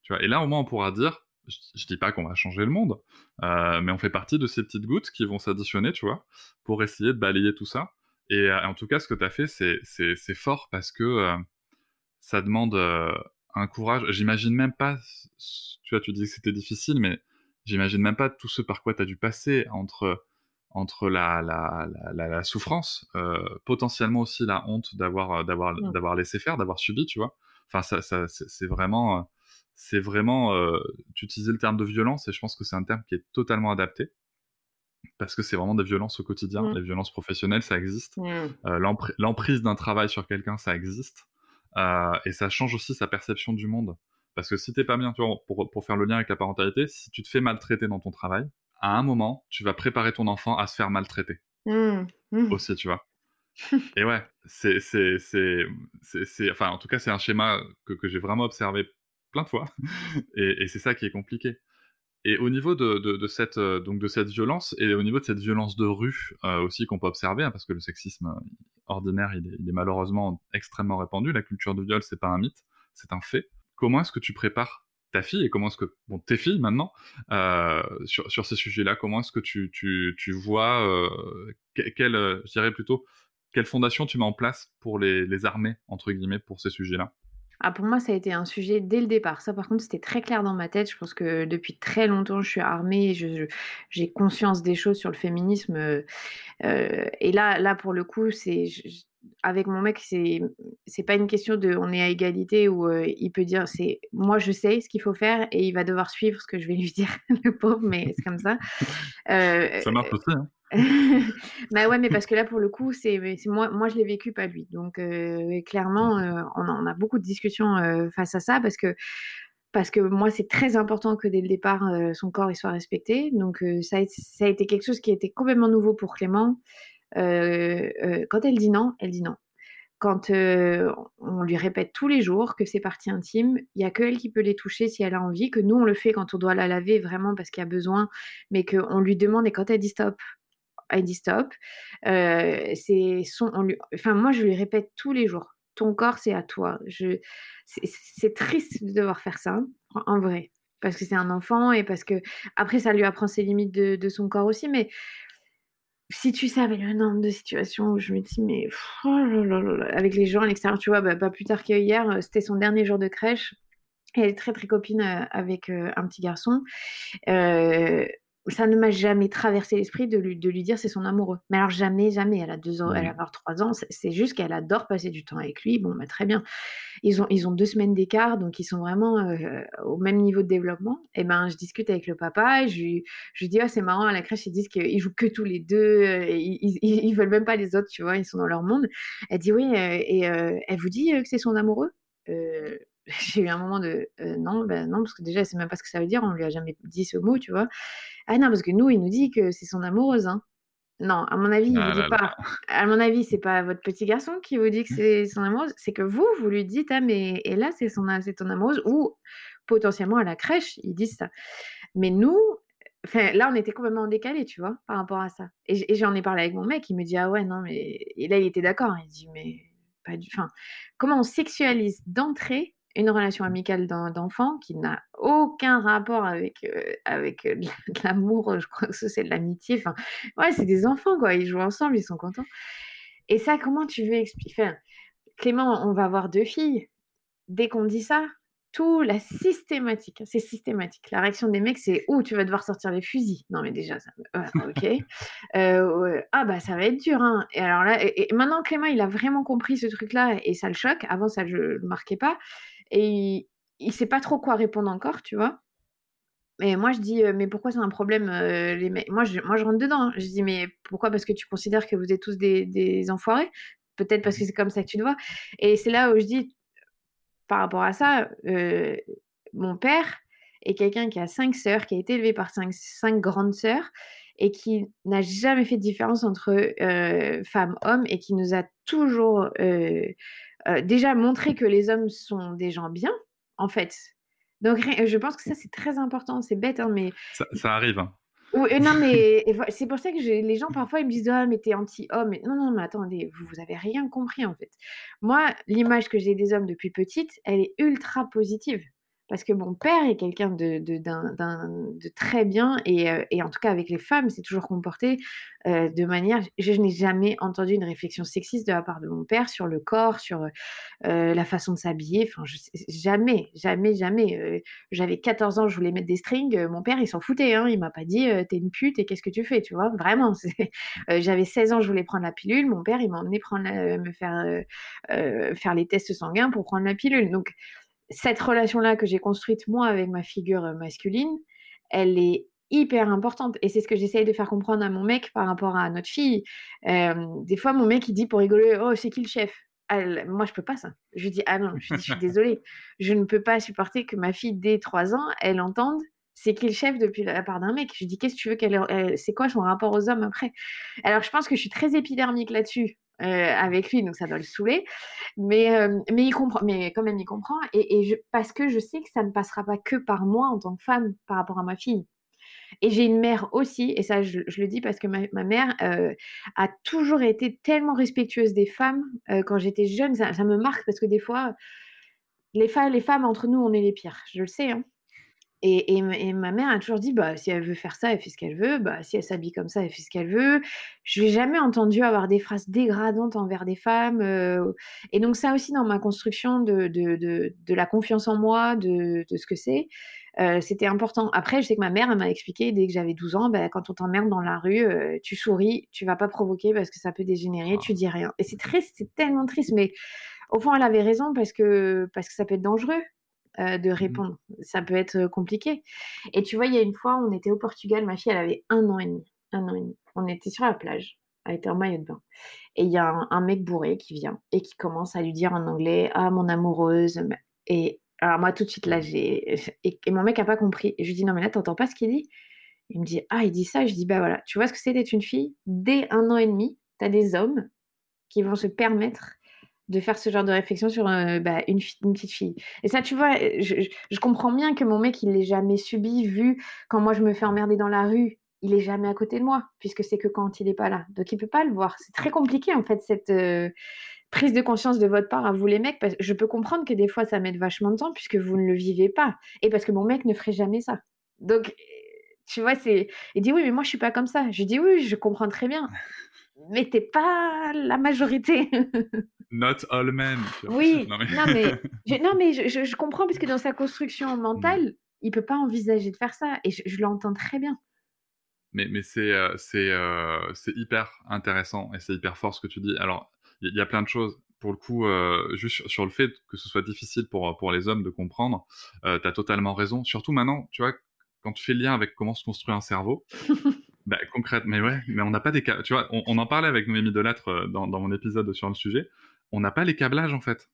Tu vois. Et là, au moins, on pourra dire, je, je dis pas qu'on va changer le monde, euh, mais on fait partie de ces petites gouttes qui vont s'additionner, tu vois, pour essayer de balayer tout ça. Et euh, en tout cas, ce que t'as fait, c'est, fort parce que euh, ça demande un courage. J'imagine même pas, tu vois, tu dis que c'était difficile, mais j'imagine même pas tout ce par quoi tu as dû passer entre entre la la, la, souffrance, euh, potentiellement aussi la honte d'avoir euh, d'avoir d'avoir laissé faire, d'avoir subi, tu vois. Enfin, ça, ça c'est vraiment euh, c'est vraiment euh, tu utilisais le terme de violence et je pense que c'est un terme qui est totalement adapté parce que c'est vraiment des violences au quotidien, Mm. les violences professionnelles, ça existe. Euh, l'empr- l'emprise d'un travail sur quelqu'un, ça existe. Euh, et ça change aussi sa perception du monde. Parce que si t'es pas bien, tu vois, pour, pour faire le lien avec la parentalité, si tu te fais maltraiter dans ton travail, à un moment, tu vas préparer ton enfant à se faire maltraiter Hmm. Hmm. aussi, tu vois. Et ouais, c'est, c'est, c'est, c'est, c'est- enfin, en tout cas, c'est un schéma que, que j'ai vraiment observé plein de fois. Et, et c'est ça qui est compliqué. Et au niveau de, de, de cette, euh, donc de cette violence, et au niveau de cette violence de rue euh, aussi qu'on peut observer, hein, parce que le sexisme euh, ordinaire, il est, il est malheureusement extrêmement répandu. La culture du viol, c'est pas un mythe, c'est un fait. Comment est-ce que tu prépares ta fille et comment est-ce que bon tes filles maintenant euh, sur, sur ces sujets-là comment est-ce que tu, tu, tu vois euh, que- quelle euh, je dirais plutôt quelle fondation tu mets en place pour les, les armées entre guillemets pour ces sujets-là? Ah, pour moi, ça a été un sujet dès le départ. Ça, par contre, c'était très clair dans ma tête. Je pense que depuis très longtemps, je suis armée. j'ai conscience des choses sur le féminisme. et là, là, pour le coup, c'est avec mon mec, c'est c'est pas une question de on est à égalité où euh, il peut dire c'est moi je sais ce qu'il faut faire et il va devoir suivre ce que je vais lui dire, le pauvre, mais c'est comme ça. Euh, ça marche aussi hein bah ouais, mais parce que là, pour le coup, c'est c'est moi, moi je l'ai vécu, pas lui. Donc, euh, clairement, euh, on, a, on a beaucoup de discussions euh, face à ça parce que, parce que moi, c'est très important que dès le départ, euh, son corps il soit respecté. Donc, euh, ça, a, ça a été quelque chose qui était complètement nouveau pour Clément. Quand elle dit non, elle dit non. Quand on lui répète tous les jours que c'est partie intime, il y a que elle qui peut les toucher si elle a envie, que nous on le fait quand on doit la laver vraiment parce qu'il y a besoin, mais qu'on lui demande et quand elle dit stop, elle dit stop. C'est son, enfin moi je lui répète tous les jours, ton corps c'est à toi. C'est, triste de devoir faire ça, en vrai, parce que c'est un enfant et parce que après ça lui apprend ses limites de, de son corps aussi, mais si tu savais le nombre de situations où je me dis, mais oh avec les gens à l'extérieur, tu vois, bah, pas plus tard qu'hier, euh, c'était son dernier jour de crèche. Et elle est très très copine euh, avec euh, un petit garçon. Ça ne m'a jamais traversé l'esprit de lui, de lui dire c'est son amoureux. Mais alors jamais, jamais. Elle a deux ans, elle avoir trois ans. C'est juste qu'elle adore passer du temps avec lui. Bon, bah, très bien. Ils ont, ils ont deux semaines d'écart, donc ils sont vraiment euh, au même niveau de développement. Et ben, je discute avec le papa et je lui, je dis, ah, c'est marrant, à la crèche, ils disent qu'ils jouent que tous les deux, euh, et ils, ils, ils veulent même pas les autres, tu vois, ils sont dans leur monde. Elle dit, oui, euh, et euh, elle vous dit que c'est son amoureux? Euh, J'ai eu un moment de, euh, non, ben non, parce que déjà, elle sait même pas ce que ça veut dire, on lui a jamais dit ce mot, tu vois. Ah non, parce que nous, il nous dit que c'est son amoureuse, hein. Non, à mon avis, il Ah vous dit là. pas. À mon avis, c'est pas votre petit garçon qui vous dit que c'est son amoureuse, c'est que vous, vous lui dites, ah, mais et là, c'est son, c'est ton amoureuse, ou potentiellement à la crèche, ils disent ça. Mais nous, enfin, là, on était complètement en décalé, tu vois, par rapport à ça. Et j'en ai parlé avec mon mec, il me dit, ah ouais, non, mais. Et là, il était d'accord, il dit, mais pas du. Enfin, comment on sexualise d'entrée une relation amicale d'enfant qui n'a aucun rapport avec, euh, avec euh, de l'amour, je crois que c'est de l'amitié. Enfin, ouais, c'est des enfants, quoi. Ils jouent ensemble, ils sont contents. Et ça, comment tu veux expliquer Clément, on va avoir deux filles. Dès qu'on dit ça, tout, la systématique, c'est systématique. La réaction des mecs, c'est oh, tu vas devoir sortir les fusils. Non, mais déjà, ça, ok. Euh, ah, bah, ça va être dur. Hein. Et alors là, et, maintenant, Clément, il a vraiment compris ce truc-là et ça le choque. Avant, ça, je le marquais pas. Et il, ne sait pas trop quoi répondre encore, tu vois. Et moi, je dis, mais pourquoi c'est un problème, les mecs? Moi je, moi, je rentre dedans. Je dis, mais pourquoi? Parce que tu considères que vous êtes tous des, des enfoirés Peut-être parce que c'est comme ça que tu te vois. Et c'est là où je dis, par rapport à ça, euh, mon père est quelqu'un qui a cinq sœurs, qui a été élevé par cinq, cinq grandes sœurs et qui n'a jamais fait de différence entre euh, femmes, hommes et qui nous a toujours euh, déjà montré que les hommes sont des gens bien, en fait. Donc, je pense que ça, c'est très important. C'est bête, hein, mais. Ça, arrive. Hein. Oui, non, mais c'est pour ça que les gens parfois ils me disent ah mais t'es anti-homme. Non, non, mais attendez, vous, vous avez rien compris en fait. Moi, l'image que j'ai des hommes depuis petite, elle est ultra positive parce que mon père est quelqu'un de, très bien et, euh, et, en tout cas avec les femmes, c'est toujours comporté euh, de manière. Je, n'ai jamais entendu une réflexion sexiste de la part de mon père sur le corps, sur euh, la façon de s'habiller. Enfin, jamais, jamais, jamais. J'avais 14 ans, je voulais mettre des strings. Mon père, il s'en foutait. Hein, il m'a pas dit t'es une pute et qu'est-ce que tu fais, tu vois. Vraiment. J'avais 16 ans, je voulais prendre la pilule. Mon père, il m'a emmené prendre me faire faire les tests sanguins pour prendre la pilule. Donc cette relation-là que j'ai construite moi avec ma figure euh, masculine, elle est hyper importante. Et c'est ce que j'essaye de faire comprendre à mon mec par rapport à notre fille. Euh, des fois, mon mec, il dit pour rigoler, oh, c'est qui le chef? Moi, je peux pas ça. Je dis, ah non, je, suis désolée. Je ne peux pas supporter que ma fille, dès 3 ans, elle entende c'est qui le chef? depuis la part d'un mec Je lui dis, qu'est-ce que tu veux qu'elle... C'est quoi son rapport aux hommes après? Alors, je pense que je suis très épidermique là-dessus. Euh, avec lui, donc ça doit le saouler. Mais, euh, mais il comprend, mais quand même il comprend. Et, parce que je sais que ça ne passera pas que par moi en tant que femme par rapport à ma fille. Et j'ai une mère aussi, et ça je, le dis parce que ma, mère euh, a toujours été tellement respectueuse des femmes. quand j'étais jeune, ça, me marque parce que des fois, les, les femmes entre nous, on est les pires. Je le sais. Hein. Et, ma mère a toujours dit, bah, si elle veut faire ça, elle fait ce qu'elle veut. Bah, si elle s'habille comme ça, elle fait ce qu'elle veut. Je n'ai jamais entendu avoir des phrases dégradantes envers des femmes. Euh, et donc ça aussi, dans ma construction de, de, la confiance en moi, de, ce que c'est, euh, c'était important. Après, je sais que ma mère m'a expliqué, dès que j'avais 12 ans, bah, quand on t'emmerde dans la rue, euh, tu souris, tu vas pas provoquer parce que ça peut dégénérer, tu dis rien. Et c'est triste, c'est tellement triste. Mais au fond, elle avait raison parce que, parce que ça peut être dangereux. Euh, de mmh répondre. Ça peut être compliqué. Et tu vois, il y a une fois, on était au Portugal, ma fille, elle avait un an et demi. Un an et demi. On était sur la plage, elle était en maillot de bain. Et il y a un, mec bourré qui vient et qui commence à lui dire en anglais Ah, mon amoureuse. Et alors, moi, tout de suite, là, j'ai. Et, mon mec n'a pas compris. Et je lui dis Non, mais là, t'entends pas ce qu'il dit? Il me dit Ah, il dit ça? Je dis Bah voilà, tu vois ce que c'est d'être une fille Dès un an et demi, tu as des hommes qui vont se permettre de faire ce genre de réflexion sur euh, bah, une, petite fille. Et ça, tu vois, je, comprends bien que mon mec, il l'ait jamais subi, vu quand moi je me fais emmerder dans la rue, il est jamais à côté de moi, puisque c'est que quand il n'est pas là. Donc il peut pas le voir. C'est très compliqué, en fait, cette euh, prise de conscience de votre part à vous, les mecs. Parce que je peux comprendre que des fois, ça met vachement de temps, puisque vous ne le vivez pas. Et parce que mon mec ne ferait jamais ça. Donc, tu vois, c'est. Il dit oui, mais moi, je suis pas comme ça. Je dis oui, je comprends très bien mais t'es pas la majorité. Not all men. Oui, non mais, non, mais, je, je, comprends parce que dans sa construction mm. mentale, il peut pas envisager de faire ça et je, l'entends très bien. Mais, mais c'est euh, euh, hyper intéressant et c'est hyper fort ce que tu dis. Alors, il y, a plein de choses. Pour le coup, euh, juste sur le fait que ce soit difficile pour, pour les hommes de comprendre, tu as totalement raison. Surtout maintenant, tu vois, quand tu fais le lien avec comment se construit un cerveau, Bah, concrète, mais ouais, mais on n'a pas des câblages. Tu vois, on, en parlait avec Noémie Delattre euh, dans, dans mon épisode sur le sujet. On n'a pas les câblages, en fait.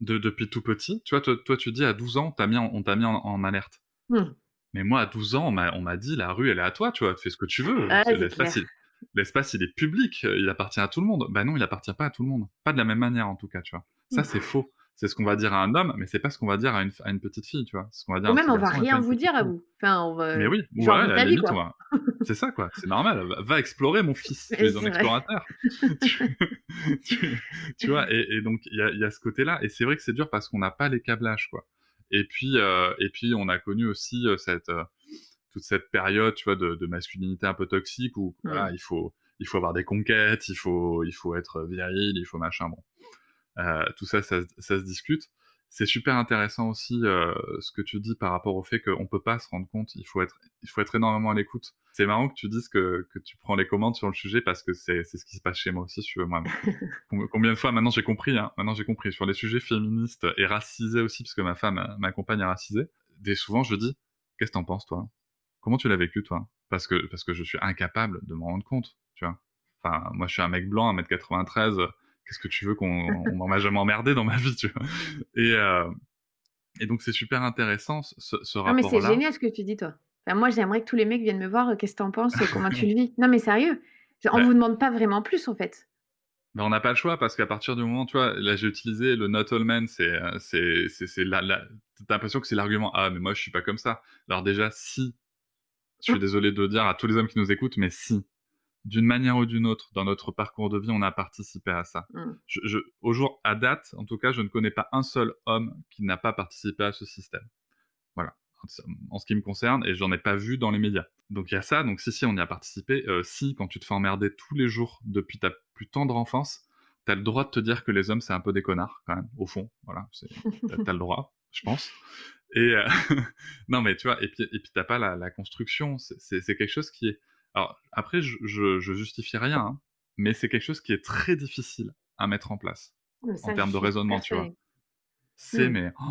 De, depuis tout petit. Tu vois, toi, tu dis à 12 ans, as mis on t'a mis en, alerte. Hmm. Mais moi, à 12 ans, on m'a dit la rue, elle est à toi, tu vois, fais ce que tu veux. Ah, l'espace, il, est public, il appartient à tout le monde. Bah non, il appartient pas à tout le monde. Pas de la même manière, en tout cas, tu vois. Ça, hmm. c'est faux. C'est ce qu'on va dire à un homme, mais c'est pas ce qu'on va dire à une, à une petite fille, tu vois. Ce qu'on va dire Ou même, on va rien vous dire à vous. Enfin, on va. Mais oui, genre, ouais, la vie, limite, va- c'est ça quoi, c'est normal. Va, explorer mon fils, tu es un explorateur. tu, tu- tu vois, et, et donc il y a, il y a ce côté-là, et c'est vrai que c'est dur parce qu'on n'a pas les câblages quoi. Et puis, euh, et puis on a connu aussi euh, cette euh, toute cette période, tu vois, de, de masculinité un peu toxique où Mm. voilà, il faut il faut avoir des conquêtes, il faut il faut être viril, il faut machin. Bon, tout ça, ça, se- ça se discute. C'est super intéressant aussi euh, ce que tu dis par rapport au fait qu'on peut pas se rendre compte. Il faut être, il faut être énormément à l'écoute. C'est marrant que tu dises que, que tu prends les commandes sur le sujet parce que c'est, c'est ce qui se passe chez moi aussi. Si tu veux, moi. Com- Combien de fois maintenant j'ai compris. Hein, maintenant j'ai compris sur les sujets féministes et racisés aussi parce que ma femme, euh, ma compagne est racisée. Dès souvent je dis, qu'est-ce que t'en penses toi? Comment tu l'as vécu toi? Parce que parce que je suis incapable de me rendre compte. Tu vois. Enfin, moi je suis un mec blanc, 1m93. Euh, Qu'est-ce que tu veux qu'on on m'a jamais emmerdé dans ma vie, tu vois Et euh, et donc c'est super intéressant ce, ce Non, mais c'est rapport-là. génial ce que tu dis, toi. Enfin, moi, j'aimerais que tous les mecs viennent me voir. euh, Qu'est-ce que t'en penses et Comment tu le vis Non, mais sérieux. On Ouais. vous demande pas vraiment plus, en fait. Mais on n'a pas le choix parce qu'à partir du moment, tu vois, là j'ai utilisé le not all men, c'est euh, c'est c'est c'est la, la... t'as l'impression que c'est l'argument ah mais moi je suis pas comme ça. Alors déjà si, je suis désolé de le dire à tous les hommes qui nous écoutent, mais si d'une manière ou d'une autre dans notre parcours de vie on a participé à ça. Mm. Je, je, au jour à date, en tout cas, je ne connais pas un seul homme qui n'a pas participé à ce système. Voilà, en ce qui me concerne, et j'en ai pas vu dans les médias. Donc il y a ça, donc si, si, on y a participé. Euh, si, quand tu te fais emmerder tous les jours depuis ta plus tendre enfance, t'as le droit de te dire que les hommes, c'est un peu des connards, quand même, au fond. Voilà, t'as t'as le droit, je pense. Et euh, non, mais tu vois, et puis, et puis t'as pas la, la construction, c'est quelque chose qui est. Alors, après, je, je, je justifie rien, hein, mais c'est quelque chose qui est très difficile à mettre en place ça, en termes de raisonnement, tu vois. C'est Mm. mais oh,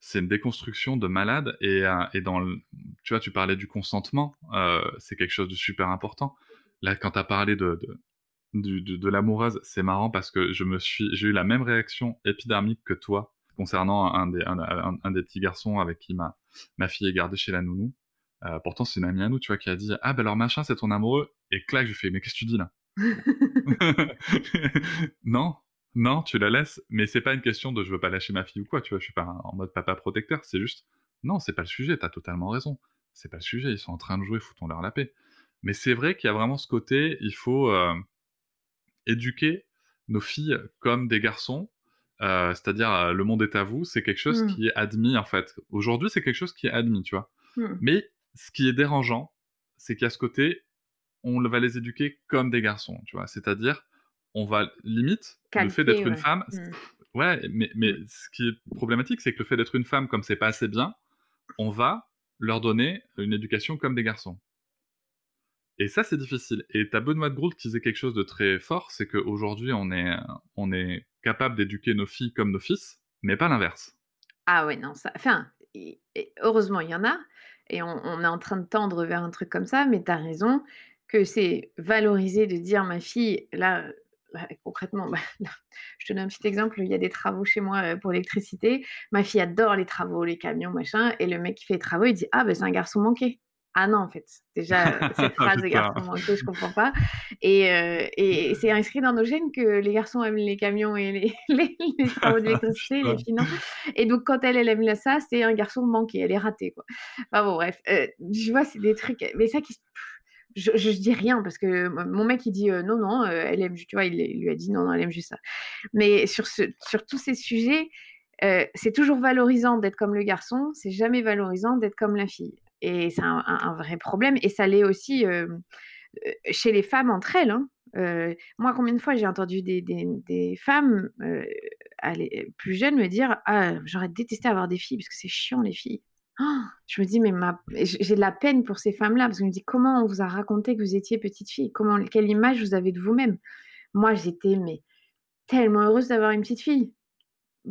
c'est une déconstruction de malade et, euh, et dans le, tu vois, tu parlais du consentement, euh, c'est quelque chose de super important. Là, quand tu as parlé de, de, du- de, de l'amoureuse, c'est marrant parce que je me suis, j'ai eu la même réaction épidermique que toi concernant un des, un, un- un des petits garçons avec qui ma, ma fille est gardée chez la nounou. Euh, pourtant, c'est une amie à nous, tu vois, qui a dit Ah, ben alors machin, c'est ton amoureux. Et clac, je lui fais Mais qu'est-ce que tu dis là non, non, tu la laisses, mais c'est pas une question de je veux pas lâcher ma fille ou quoi, tu vois, je suis pas en mode papa protecteur, c'est juste non, c'est pas le sujet, t'as totalement raison. C'est pas le sujet, ils sont en train de jouer, foutons-leur la paix. Mais c'est vrai qu'il y a vraiment ce côté, il faut euh, éduquer nos filles comme des garçons, euh, c'est-à-dire le monde est à vous, c'est quelque chose Mm. qui est admis en fait. Aujourd'hui, c'est quelque chose qui est admis, tu vois. Mm. Mais ce qui est dérangeant, c'est qu'à ce côté, on va les éduquer comme des garçons, tu vois. C'est-à-dire, on va limite le fait d'être une femme. Mm. Ouais, mais, mais ce qui est problématique, c'est que le fait d'être une femme, comme c'est pas assez bien, on va leur donner une éducation comme des garçons. Et ça, c'est difficile. Et t'as Benoît de Groult qui disait quelque chose de très fort, c'est qu'aujourd'hui, on est, on est capable d'éduquer nos filles comme nos fils, mais pas l'inverse. Ah ouais, non, ça. Enfin, heureusement, il y en a. Et on, est en train de tendre vers un truc comme ça, mais tu as raison que c'est valoriser de dire ma fille, là, euh, concrètement, bah, je te donne un petit exemple, il y a des travaux chez moi euh, pour l'électricité. Ma fille adore les travaux, les camions, machin. Et le mec qui fait les travaux, il dit Ah, ben c'est un garçon manqué. Ah non, en fait, déjà, cette phrase de Putain. garçon manqué, je comprends pas. Et, euh, et c'est inscrit dans nos gènes que les garçons aiment les camions et les, les, les travaux d'électricité, les finances. Et donc, quand elle, elle aime là, ça, c'est un garçon manqué, elle est ratée, quoi. Enfin bon, bref, euh, je vois, c'est des trucs, mais ça qui. Je, je, je dis rien parce que mon mec il dit euh, non, non, euh, elle aime, tu vois, il, il lui a dit non, non, elle aime juste ça. Mais sur, ce, sur tous ces sujets, euh, c'est toujours valorisant d'être comme le garçon, c'est jamais valorisant d'être comme la fille. Et c'est un, vrai problème. Et ça l'est aussi chez les femmes entre elles. hein. Moi, combien de fois j'ai entendu des, femmes plus jeunes me dire Ah, j'aurais détesté avoir des filles parce que c'est chiant les filles. Ah, je me dis, mais j'ai de la peine pour ces femmes-là parce que je me dis comment on vous a raconté que vous étiez petite fille? Comment, Quelle image vous avez de vous-même? Moi, j'étais mais tellement heureuse d'avoir une petite fille.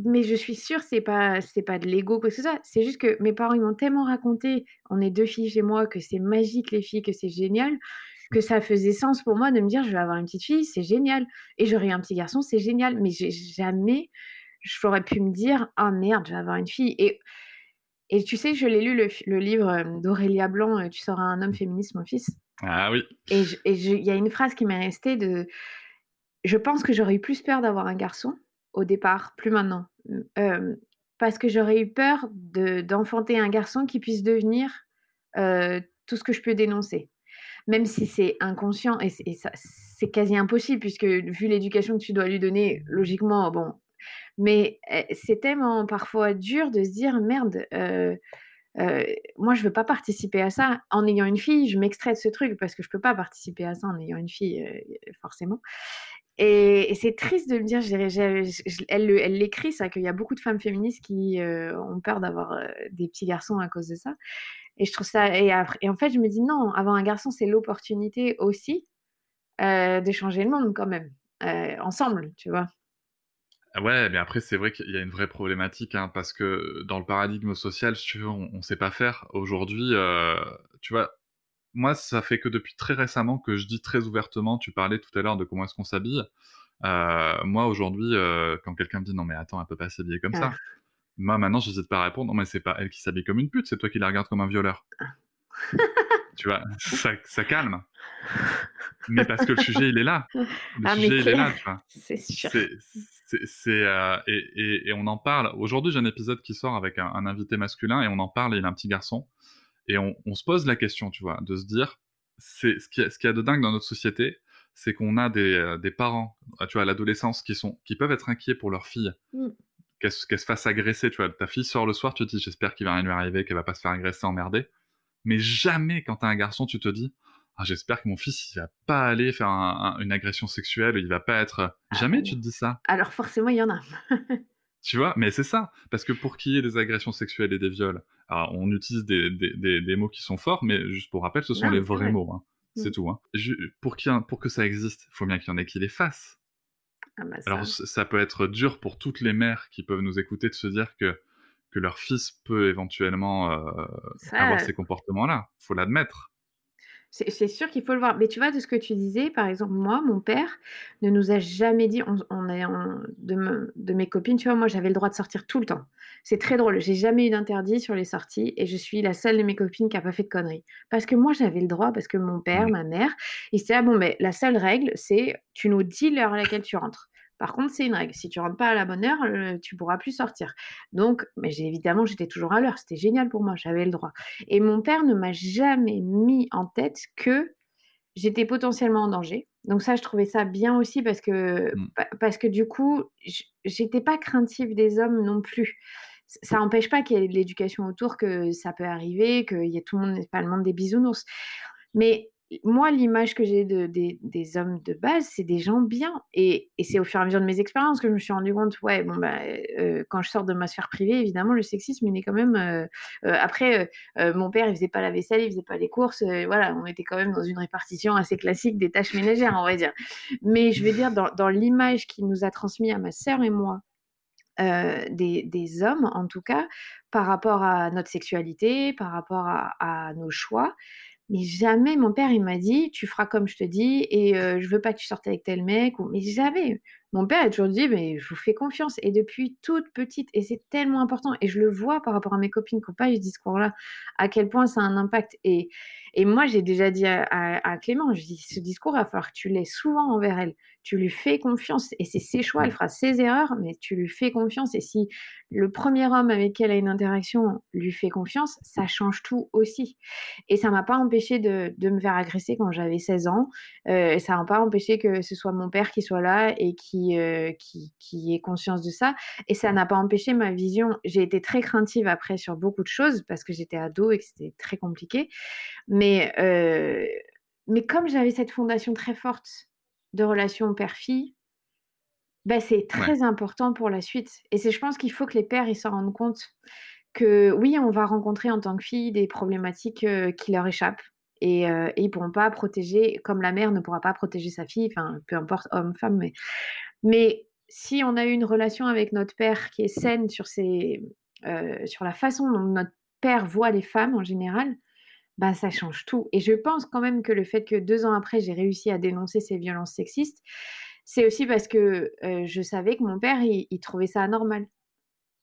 Mais je suis sûre, c'est pas, c'est pas de l'ego, quoi que ce soit. C'est juste que mes parents, ils m'ont tellement raconté, on est deux filles chez moi, que c'est magique les filles, que c'est génial, que ça faisait sens pour moi de me dire, je vais avoir une petite fille, c'est génial. Et j'aurai un petit garçon, c'est génial. Mais j'ai jamais, j'aurais pu me dire, ah merde, je vais avoir une fille. Et, et tu sais, je l'ai lu, le, livre euh, d'Aurélia Blanc, euh, Tu seras un homme féministe, mon fils. Ah oui. Et il y a une phrase qui m'est restée de Je pense que j'aurais eu plus peur d'avoir un garçon au départ, plus maintenant. euh, parce que j'aurais eu peur de d'enfanter un garçon qui puisse devenir, tout ce que je peux dénoncer. Même si c'est inconscient et c'est quasi impossible puisque vu l'éducation que tu dois lui donner, logiquement, bon mais eh, c'est tellement parfois dur de se dire: «Merde, moi je veux pas participer à ça». En ayant une fille, je m'extrais de ce truc parce que je peux pas participer à ça en ayant une fille, forcément et c'est triste de me dire, elle le elle l'écrit ça, qu'il y a beaucoup de femmes féministes qui, heu, ont peur d'avoir, heu, des petits garçons à cause de ça et je trouve ça et en fait, je me dis: «Non, avoir un garçon, c'est l'opportunité aussi, heu, de changer le monde quand même, heu, ensemble», tu vois? Ah ouais, mais après, c'est vrai qu'il y a une vraie problématique, hein, parce que dans le paradigme social, si tu veux, on, on sait pas faire. Aujourd'hui, euh, tu vois, moi, ça fait que depuis très récemment que je dis très ouvertement, tu parlais tout à l'heure de comment est-ce qu'on s'habille. Euh, moi, aujourd'hui, euh, quand quelqu'un me dit non, mais attends, elle peut pas s'habiller comme ça. Ah. Moi, maintenant, j'hésite pas à répondre, non, mais c'est pas elle qui s'habille comme une pute, c'est toi qui la regardes comme un violeur. tu vois, ça, ça calme. Mais parce que le sujet, il est là. Le Ah sujet, il est là, tu vois. c'est sûr. C'est, euh, et, et, et on en parle. Aujourd'hui, j'ai un épisode qui sort avec un, un invité masculin et on en parle. Et il a un petit garçon et on, on se pose la question, tu vois, de se dire, c'est ce qui, ce qui a de dingue dans notre société, c'est qu'on a des, euh, des parents, tu vois, à l'adolescence, qui sont, qui peuvent être inquiets pour leur fille, Mmh. qu'elle, se- fasse agresser, tu vois. Ta fille sort le soir, tu te dis, j'espère qu'il va rien lui arriver, qu'elle va pas se faire agresser, emmerder. Mais jamais, quand t'as un garçon, tu te dis, ah, j'espère que mon fils, il va pas aller faire un- un- une agression sexuelle, il va pas être. Ah Jamais tu te dis ça. Alors forcément, il y en a. Tu vois, mais c'est ça. Parce que pour qu'il y ait des agressions sexuelles et des viols, alors on utilise des, des, des, des mots qui sont forts, mais juste pour rappel, ce sont Non, les c'est vrais vrai. mots. hein. C'est Mm. tout. Hein. Pour, y un- pour que ça existe, il faut bien qu'il y en ait qui les fassent. Ah bah ça. Alors ça peut être dur pour toutes les mères qui peuvent nous écouter de se dire que, que leur fils peut éventuellement euh, Ça, avoir ces comportements-là. faut l'admettre. C'est sûr qu'il faut le voir. Mais tu vois, de ce que tu disais, par exemple, moi, mon père ne nous a jamais dit, on, on est en- de, me- de mes copines, tu vois, moi, j'avais le droit de sortir tout le temps. C'est très drôle. J'ai jamais eu d'interdit sur les sorties et je suis la seule de mes copines qui a pas fait de conneries. Parce que moi, j'avais le droit, parce que mon père, ma mère, ils se disaient, ah bon, mais la seule règle, c'est tu nous dis l'heure à laquelle tu rentres. Par contre, c'est une règle. Si tu rentres pas à la bonne heure, tu pourras plus sortir. Donc, mais évidemment, j'étais toujours à l'heure. C'était génial pour moi. J'avais le droit. Et mon père ne m'a jamais mis en tête que j'étais potentiellement en danger. Donc ça, je trouvais ça bien aussi parce que, Mm. pa- parce que du coup, j'étais pas craintive des hommes non plus. Ça n'empêche pas qu'il y ait de l'éducation autour, que ça peut arriver, qu'il y ait tout le monde, pas le monde des bisounours. Mais moi, l'image que j'ai de, des, hommes de base, c'est des gens bien. Et, c'est au fur et à mesure de mes expériences que je me suis rendu compte, ouais, bon, bah, euh, quand je sors de ma sphère privée, évidemment, le sexisme, il est quand même. euh, euh, après, mon père, il faisait pas la vaisselle, il faisait pas les courses. voilà, on était quand même dans une répartition assez classique des tâches ménagères, on va dire. Mais je veux dire, dans, l'image qu'il nous a transmis à ma sœur et moi, des, hommes, en tout cas, par rapport à notre sexualité, par rapport à nos choix. Mais jamais mon père, il m'a dit, tu feras comme je te dis et euh, je veux pas que tu sortes avec tel mec. Mais jamais. Mon père a toujours dit, mais je vous fais confiance. Et depuis toute petite, et c'est tellement important, et je le vois par rapport à mes copines qui n'ont pas eu ce discours-là, à quel point ça a un impact. Et, moi, j'ai déjà dit à, à- à Clément, je dis, ce discours, il va falloir que tu l'aies souvent envers elle. Tu lui fais confiance, et c'est ses choix, elle fera ses erreurs, mais tu lui fais confiance. Et si le premier homme avec qui elle a une interaction lui fait confiance, ça change tout aussi. Et ça m'a pas empêché de, de me faire agresser quand j'avais 16 ans. Euh, et ça m'a pas empêché que ce soit mon père qui soit là et qui, euh, qui, qui ait conscience de ça. Et ça n'a pas empêché ma vision. J'ai été très craintive après sur beaucoup de choses parce que j'étais ado et que c'était très compliqué. Mais, euh, mais comme j'avais cette fondation très forte de relation père-fille, ben c'est très important pour la suite. Et c'est, je pense qu'il faut que les pères ils s'en rendent compte que oui, on va rencontrer en tant que fille des problématiques euh, qui leur échappent. Et, euh, et ils pourront pas protéger, comme la mère ne pourra pas protéger sa fille, enfin, peu importe, homme, femme, mais, mais si on a eu une relation avec notre père qui est saine sur, ses, euh, sur la façon dont notre père voit les femmes en général, bah, ça change tout. Et je pense quand même que le fait que deux ans après, j'ai réussi à dénoncer ces violences sexistes, c'est aussi parce que euh, je savais que mon père, il, il trouvait ça anormal,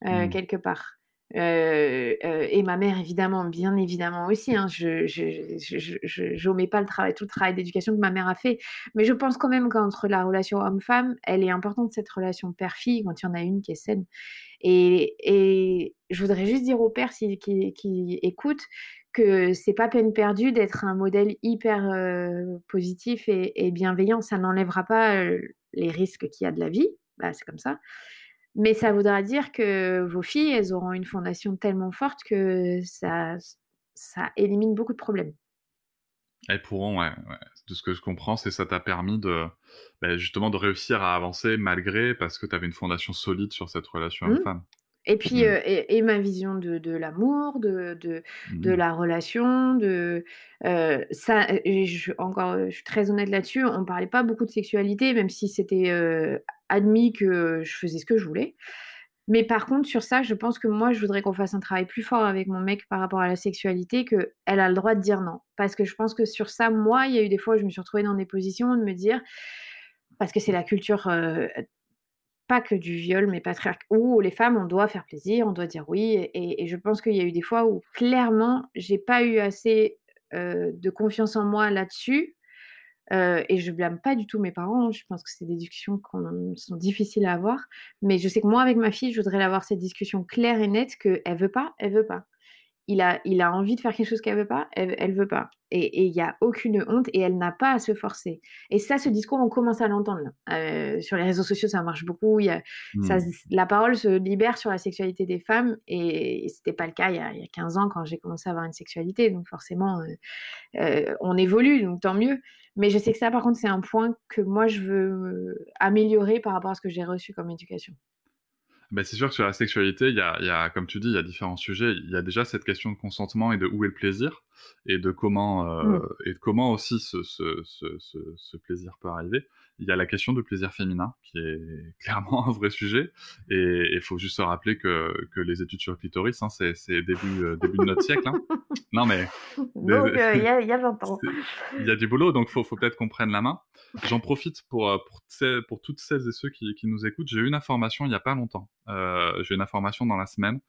euh, Mm. quelque part. et ma mère, évidemment, bien évidemment aussi. Hein, je n'omets pas le travail, tout le travail d'éducation que ma mère a fait. Mais je pense quand même qu'entre la relation homme-femme, elle est importante, cette relation père-fille, quand il y en a une qui est saine. Et, et je voudrais juste dire aux pères qui, qui écoutent que c'est pas peine perdue d'être un modèle hyper positif et, bienveillant. Ça n'enlèvera pas les risques qu'il y a de la vie, bah, c'est comme ça. Mais ça voudra dire que vos filles, elles auront une fondation tellement forte que ça, ça élimine beaucoup de problèmes. Elles pourront, ouais, de ce que je comprends, c'est ça t'a permis de bah, justement de réussir à avancer malgré parce que tu avais une fondation solide sur cette relation mmh. Et puis, mmh. et, ma vision de, de l'amour, de, de, de, mmh. la relation, de ça. je, encore, je suis très honnête là-dessus. On parlait pas beaucoup de sexualité, même si c'était admis que je faisais ce que je voulais. Mais par contre, sur ça, je pense que moi, je voudrais qu'on fasse un travail plus fort avec mon mec par rapport à la sexualité, qu'elle a le droit de dire non. Parce que je pense que sur ça, moi, il y a eu des fois où je me suis retrouvée dans des positions de me dire, parce que c'est la culture pas que du viol, mais patriarcat, où les femmes, on doit faire plaisir, on doit dire oui. Et, je pense qu'il y a eu des fois où clairement, j'ai pas eu assez de confiance en moi là-dessus. et je blâme pas du tout mes parents. Je pense que c'est des discussions qui sont difficiles à avoir. Mais je sais que moi, avec ma fille, je voudrais avoir cette discussion claire et nette qu'elle veut pas, elle veut pas il a, il a envie de faire quelque chose qu'elle veut pas, elle, elle veut pas. Et il n'y a aucune honte et elle n'a pas à se forcer. Et ça, ce discours, on commence à l'entendre. Euh, sur les réseaux sociaux, ça marche beaucoup. Il y a, ça, mmh. la parole se libère sur la sexualité des femmes et, ce n'était pas le cas il y, a, il y, a, 15 ans quand j'ai commencé à avoir une sexualité. Donc forcément, euh, euh, on évolue, donc tant mieux. Mais je sais que ça, par contre, c'est un point que moi, je veux améliorer par rapport à ce que j'ai reçu comme éducation. Ben, c'est sûr que sur la sexualité, il y a, y a, comme tu dis, il y a différents sujets. Il y a déjà cette question de consentement et de où est le plaisir et de comment euh, mmh. et de comment aussi ce, ce, ce, ce, plaisir peut arriver. Il y a la question du plaisir féminin qui est clairement un vrai sujet et il faut juste se rappeler que, que les études sur le clitoris, hein, c'est début, euh, début de notre siècle. Hein. Non mais donc il euh, y, a, y a longtemps. Il y a du boulot, donc faut, faut peut-être qu'on prenne la main. J'en profite pour, euh, pour, pour, toutes celles et ceux qui, qui nous écoutent. J'ai eu une information il n'y a pas longtemps. Euh, J'ai une information dans la semaine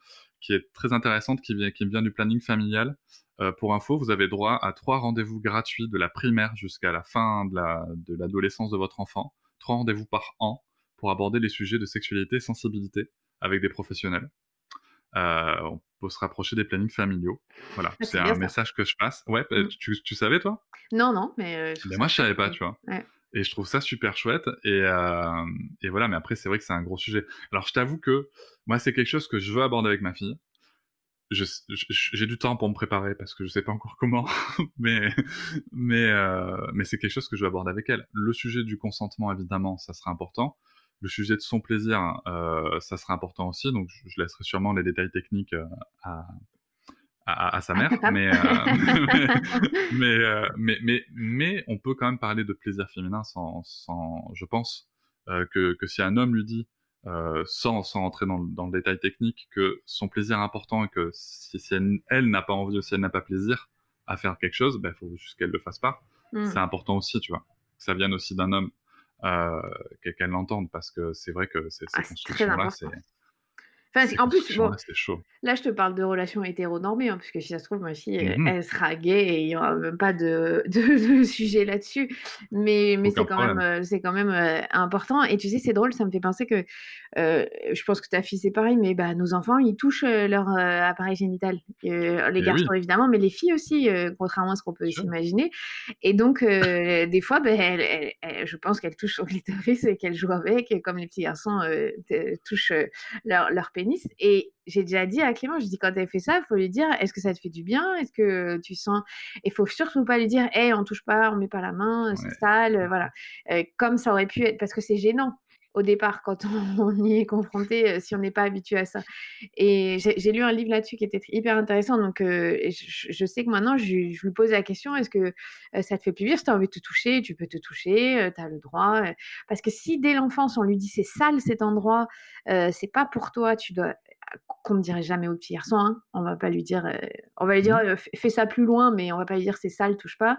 qui est très intéressante, qui vient, qui vient du planning familial. Euh, pour info, vous avez droit à trois rendez-vous gratuits de la primaire jusqu'à la fin de l'adolescence de, de votre enfant. Trois rendez-vous par an pour aborder les sujets de sexualité et sensibilité avec des professionnels. Euh, on peut se rapprocher des plannings familiaux. Voilà, ah, c'est un message que je passe. Ouais, bah, mmh. tu, tu, savais toi? Non, non, mais. Euh, mais moi, je savais pas, tu vois. Et je trouve ça super chouette. Et, et voilà, mais après, c'est vrai que c'est un gros sujet. Alors, je t'avoue que moi, c'est quelque chose que je veux aborder avec ma fille. J'ai du temps pour me préparer parce que je sais pas encore comment, mais mais euh, mais c'est quelque chose que je veux aborder avec elle. Le sujet du consentement, évidemment, ça sera important. Le sujet de son plaisir, euh, ça sera important aussi. Donc, je, laisserai sûrement les détails techniques euh, à, à, sa mère, mais, mais, mais, mais, mais, on peut quand même parler de plaisir féminin sans, sans je pense, que, que si un homme lui dit euh, sans, sans entrer dans, dans, le détail technique, que son plaisir est important et que si, elle, n'a pas envie ou si elle n'a pas plaisir à faire quelque chose, il ben, faut juste qu'elle le fasse pas. Mm. C'est important aussi, tu vois. Que ça vienne aussi d'un homme, euh, qu'elle l'entende, parce que c'est vrai que ces, ces ah, constructions-là, c'est en plus, bon, là, je te parle de relations hétéronormées, hein, parce que si ça se trouve, ma fille, mmh elle, sera gay et il n'y aura même pas de, de, sujet là-dessus. Mais, mais c'est quand, même, euh, c'est quand même euh, important. Et tu sais, c'est drôle, ça me fait penser que euh, je pense que ta fille, c'est pareil, mais bah, nos enfants, ils touchent leur appareil génital. les eh garçons, évidemment, mais les filles aussi, contrairement à ce qu'on peut s'imaginer. Et donc, des fois, bah, je pense qu'elles touchent son clitoris et qu'elles jouent avec, comme les petits garçons touchent leur, leur pénis et j'ai déjà dit à Clément, je dis quand elle fait ça, il faut lui dire est-ce que ça te fait du bien? Est-ce que tu sens? Il faut surtout pas lui dire hé, on touche pas, on met pas la main, c'est sale, voilà. Euh, comme ça aurait pu être, parce que c'est gênant au départ quand on, y est confronté euh, si on n'est pas habitué à ça. Et j'ai lu un livre là-dessus qui était hyper intéressant. Donc, euh, je, sais que maintenant, je, lui pose la question est-ce que ça te fait plaisir Si tu as envie de te toucher, tu peux te toucher, tu as le droit. parce que si dès l'enfance, on lui dit c'est sale cet endroit, c'est pas pour toi, tu dois qu'on ne dirait jamais au petit garçon. Hein. On va pas lui dire, on va lui dire mmh. fais ça plus loin, mais on va pas lui dire c'est sale, touche pas.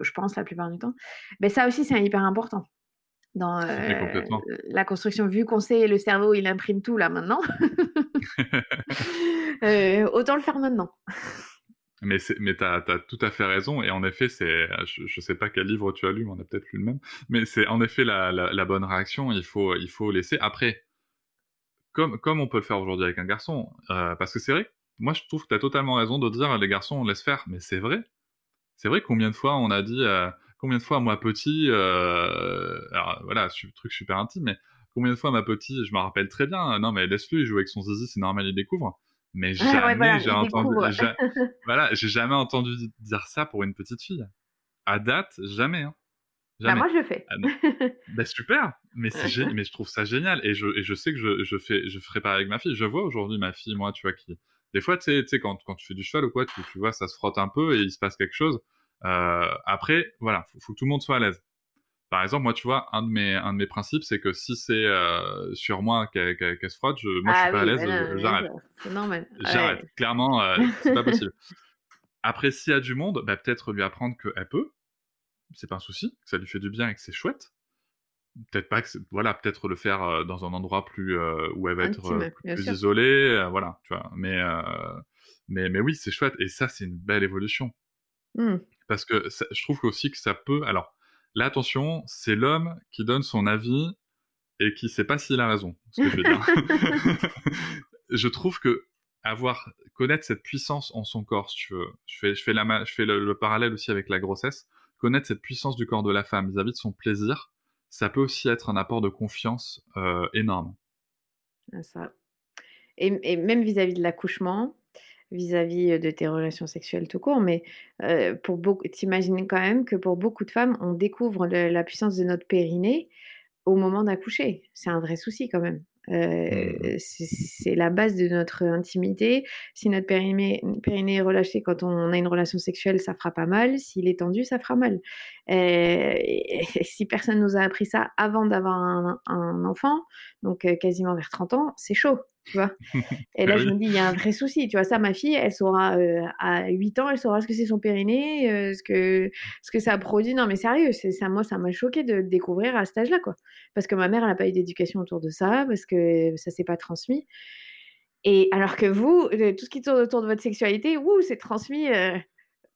Je pense la plupart du temps. Mais ça aussi c'est hyper important dans Mais euh, la construction. Vu qu'on sait le cerveau, il imprime tout là maintenant. Euh, autant le faire maintenant. Mais, mais t'as as tout à fait raison, et en effet, c'est, je, je sais pas quel livre tu as lu, mais on a peut-être lu le même, mais c'est en effet la, la, la bonne réaction, il faut, il faut laisser. Après, comme, comme on peut le faire aujourd'hui avec un garçon, euh, parce que c'est vrai, moi je trouve que tu as totalement raison de dire les garçons on laisse faire, mais c'est vrai. C'est vrai combien de fois on a dit, combien de fois moi petit, euh, alors voilà, truc super intime, mais combien de fois ma petite, je me rappelle très bien, non mais laisse-le, il joue avec son zizi, c'est normal, il découvre. Mais Ah jamais ouais, voilà, j'ai entendu, ja- voilà, j'ai jamais entendu dire ça pour une petite fille. À date, jamais. Hein. Bah, moi, je le fais. Ah. Ben super, mais c'est gé- mais je trouve ça génial et je, et je sais que je, je fais je ferai pareil avec ma fille. Je vois aujourd'hui ma fille, moi, tu vois, qui des fois, tu sais, tu sais, quand, quand tu fais du cheval ou quoi, tu, tu vois, ça se frotte un peu et il se passe quelque chose. Euh, après, voilà, faut, faut que tout le monde soit à l'aise. Par exemple, moi, tu vois, un de mes un de mes principes, c'est que si c'est euh, sur moi qu'elle qu'elle- qu'elle se frotte, je, moi, je suis Ah pas à l'aise, j'arrête. C'est normal. J'arrête. Ouais. Clairement, euh, c'est pas possible. Après, s'il y a du monde, bah, peut-être lui apprendre qu'elle peut. C'est pas un souci, que ça lui fait du bien et que c'est chouette. Peut-être pas que voilà, peut-être le faire euh, dans un endroit plus où elle va être Intime, plus isolée, voilà, tu vois. Mais mais mais oui, c'est chouette et ça c'est une belle évolution Hmm. Parce que ça- je trouve aussi que ça peut. Alors là, attention, c'est l'homme qui donne son avis et qui sait pas s'il a raison. Ce que je veux dire. je trouve que avoir connaître cette puissance en son corps, si tu veux. Je fais je fais la ma- je fais le, le parallèle aussi avec la grossesse. Connaître cette puissance du corps de la femme vis-à-vis de son plaisir, ça peut aussi être un apport de confiance euh, énorme. Ça. Et, et même vis-à-vis de l'accouchement, vis-à-vis de tes relations sexuelles tout court, mais euh, pour beaucoup, t'imagines quand même que pour beaucoup de femmes, on découvre le- la puissance de notre périnée au moment d'accoucher. C'est un vrai souci quand même. Euh, Mhm. c'est c'est la base de notre intimité. Si notre périnée, périnée est relâché quand on a une relation sexuelle, ça fera pas mal. S'il est tendu, ça fera mal. Euh, et, et si personne nous a appris ça avant d'avoir un, un enfant, donc quasiment vers 30 ans, c'est chaud, tu vois. Et là, Ah je me dis, il y a un vrai souci. Tu vois, ça, ma fille, elle saura, euh, à 8 ans, elle saura ce que c'est son périnée, euh, ce, que, ce que ça produit. Non, mais sérieux, ça, moi, ça m'a choqué de le découvrir à cet âge-là, quoi. Parce que ma mère, elle n'a pas eu d'éducation autour de ça, parce que ça s'est pas transmis. Et alors que vous, euh, tout ce qui tourne autour de votre sexualité, ouh, c'est transmis euh,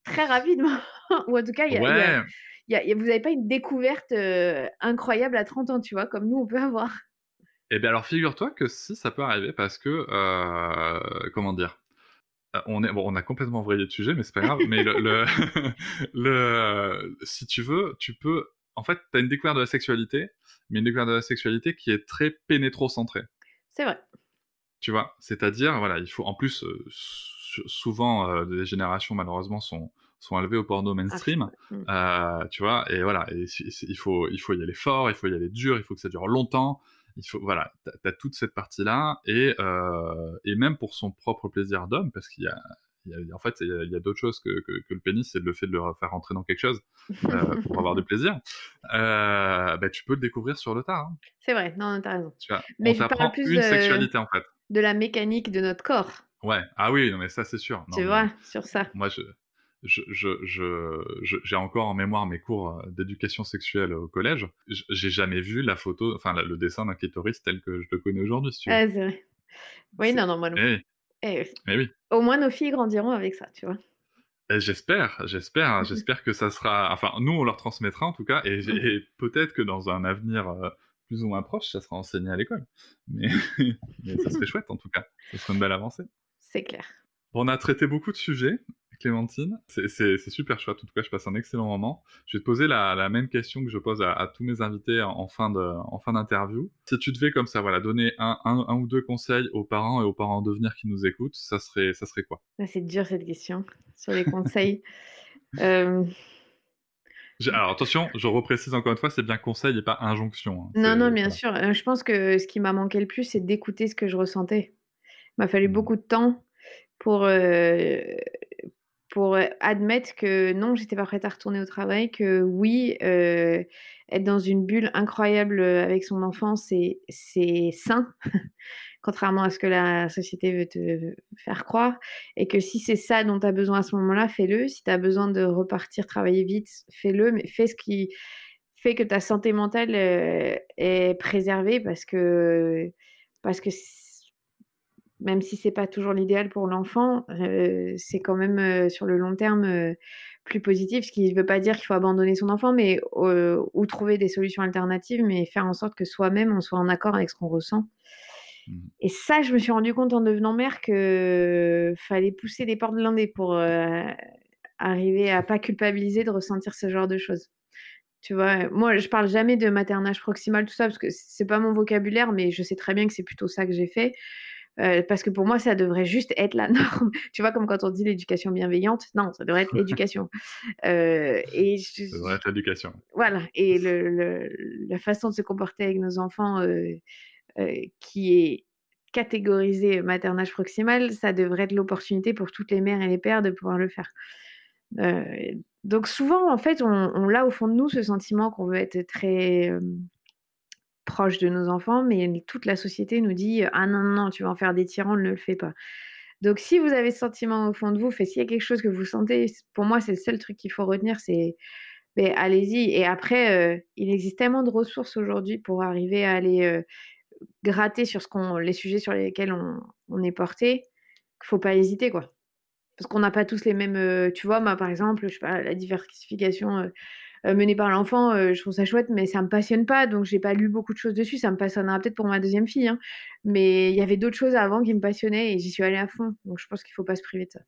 très rapidement. Ou en tout cas, il y a- il y a- Ouais, il y a- il y a- vous n'avez pas une découverte incroyable à 30 ans, tu vois, comme nous, on peut avoir. Et bien alors figure-toi que si ça peut arriver parce que euh, comment dire Euh, on est bon, on a complètement vrillé de sujet mais c'est pas grave mais le, le, le- si tu veux tu peux en fait tu as une découverte de la sexualité mais une découverte de la sexualité qui est très pénétrocentrée. C'est vrai. tu vois? C'est-à-dire voilà il faut en plus euh, sou- souvent euh, les générations malheureusement sont sont élevées au porno mainstream. Mm. euh, tu vois? Et voilà et il faut il faut y aller fort il faut y aller dur il faut que ça dure longtemps il faut voilà t'as as toute cette partie là et euh, et même pour son propre plaisir d'homme parce qu'il y a en fait, il y a, d'autres choses que, que, que le pénis, c'est le fait de le faire rentrer dans quelque chose euh, pour avoir du plaisir. Euh, bah, tu peux le découvrir sur le tard. hein. C'est vrai, non, t'as raison. Tu vois, Mais on je parle plus une de- sexualité en fait. De la mécanique de notre corps, Ouais. Ah oui, non mais ça c'est sûr. Non, tu mais vois, sur ça. Moi, je, je, je, je, je- j'ai encore en mémoire mes cours euh, d'éducation sexuelle au collège. J'ai jamais vu la photo, enfin la- le dessin d'un clitoris tel que je le connais aujourd'hui, si. Ah, c'est vrai. Oui, non, non, moi non Eh Eh, mais oui. au moins, nos filles grandiront avec ça, tu vois. J'espère, j'espère, Mhm. j'espère que ça sera. Enfin, nous, on leur transmettra en tout cas, et, et peut-être que dans un avenir euh, plus ou moins proche, ça sera enseigné à l'école. Mais, mais ça serait chouette en tout cas. Ça serait une belle avancée. C'est clair. On a traité beaucoup de sujets, Clémentine. C'est- super chouette. En tout cas, je passe un excellent moment. Je vais te poser la, la même question que je pose à, à tous mes invités en, en fin de- en fin d'interview. Si tu devais comme ça, voilà, donner un, un- un ou deux conseils aux parents et aux parents en devenir qui nous écoutent, ça serait, ça serait quoi? Ah, C'est dur cette question sur les conseils. Euh, Alors attention, je reprécise encore une fois, c'est bien conseil et pas injonction. hein. Non, non, bien voilà. sûr. Euh, Je pense que ce qui m'a manqué le plus, c'est d'écouter ce que je ressentais. Il m'a fallu Mhm. beaucoup de temps pour, euh, pour admettre que non, j'étais pas prête à retourner au travail, que oui, être dans une bulle incroyable avec son enfant, c'est sain, contrairement à ce que la société veut te faire croire. Et que si c'est ça dont tu as besoin à ce moment-là, fais-le. Si tu as besoin de repartir travailler vite, fais-le, mais fais ce qui fait que ta santé mentale est préservée parce que, parce que même si c'est pas toujours l'idéal pour l'enfant, euh, c'est quand même euh, sur le long terme euh, plus positif. Ce qui ne veut pas dire qu'il faut abandonner son enfant, mais ou trouver des solutions alternatives, mais faire en sorte que soi-même on soit en accord avec ce qu'on ressent. Mmh. Et ça, je me suis rendu compte en devenant mère que fallait pousser les portes blindées pour arriver à pas culpabiliser de ressentir ce genre de choses. Tu vois, moi, je parle jamais de maternage proximal, tout ça, parce que c'est pas mon vocabulaire, mais je sais très bien que c'est plutôt ça que j'ai fait. Euh, parce que pour moi, ça devrait juste être la norme. tu vois, comme quand on dit l'éducation bienveillante, non, ça devrait être l'éducation. Euh, et Ça devrait être l'éducation. Voilà. Et le, la façon de se comporter avec nos enfants euh, qui est catégorisée maternage proximal, ça devrait être l'opportunité pour toutes les mères et les pères de pouvoir le faire. donc souvent, en fait, on, on a au fond de nous ce sentiment qu'on veut être très proche de nos enfants, mais toute la société nous dit ah non, non, non, tu vas en faire des tyrans, ne le fais pas. Donc si vous avez ce sentiment au fond de vous, s'il y a quelque chose que vous sentez, pour moi c'est le seul truc qu'il faut retenir, c'est mais allez-y. Et après, euh, il existe tellement de ressources aujourd'hui pour arriver à aller euh, gratter sur les sujets sur lesquels on, est porté, qu'il faut pas hésiter quoi. Parce qu'on n'a pas tous les mêmes. Euh, tu vois, moi par exemple, je sais pas, la diversification euh, menée par l'enfant, euh, je trouve ça chouette, mais ça me passionne pas, donc j'ai pas lu beaucoup de choses dessus. Ça me passionnera peut-être pour ma deuxième fille, hein. mais il y avait d'autres choses avant qui me passionnaient et j'y suis allée à fond. Donc je pense qu'il faut pas se priver de ça.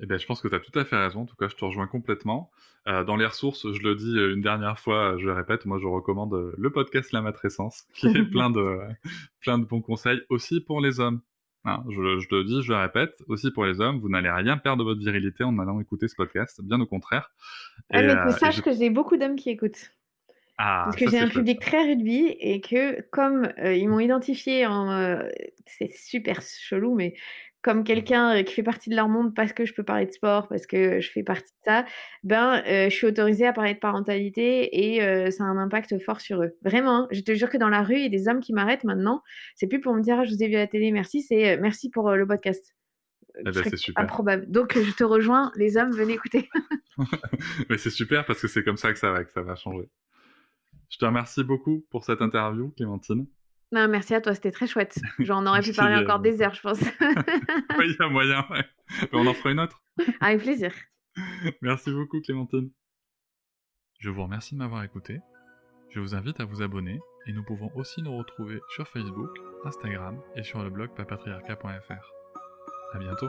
Eh bien, je pense que tu as tout à fait raison. En tout cas, je te rejoins complètement. Euh, dans les ressources, je le dis une dernière fois, je le répète, moi, je recommande le podcast La Matrescence, qui est plein de, plein de bons conseils aussi pour les hommes. Hein, je, le dis, je le répète, aussi pour les hommes, vous n'allez rien perdre de votre virilité en allant écouter ce podcast, bien au contraire. Ah, mais que euh, sache que j'ai beaucoup d'hommes qui écoutent. Ah, Parce que j'ai un public très rugby et que comme euh, ils m'ont identifié en... Euh, c'est super chelou, mais comme quelqu'un qui fait partie de leur monde parce que je peux parler de sport, parce que je fais partie de ça, ben, je suis autorisée à parler de parentalité et ça a un impact fort sur eux. Vraiment, hein, je te jure que dans la rue, il y a des hommes qui m'arrêtent maintenant. C'est plus pour me dire, «Ah, je vous ai vu à la télé, merci, c'est merci pour le podcast. Eh ben, c'est super. Improbable. Donc, je te rejoins, les hommes, venez écouter. Mais c'est super parce que c'est comme ça que ça va, que ça va changer. Je te remercie beaucoup pour cette interview, Clémentine. Non, merci à toi, c'était très chouette. J'en aurais pu parler encore des heures, je pense. oui, il y a moyen, on en fera une autre. Avec plaisir. Merci beaucoup, Clémentine. Je vous remercie de m'avoir écouté. Je vous invite à vous abonner et nous pouvons aussi nous retrouver sur Facebook, Instagram et sur le blog papatriarca.fr. À bientôt.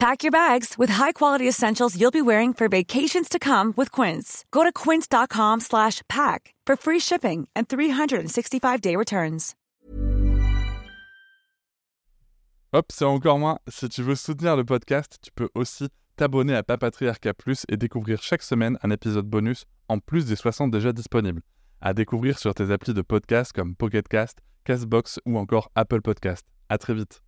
Pack your bags with high-quality essentials you'll be wearing for vacations to come with Quince. Go to quince.com slash pack for free shipping and 365-day returns. Hop, c'est encore moins. Si tu veux soutenir le podcast, tu peux aussi t'abonner à Papatriarca Plus et découvrir chaque semaine un épisode bonus en plus des 60 déjà disponibles. À découvrir sur tes applis de podcast comme Pocketcast, Castbox ou encore Apple Podcast. À très vite.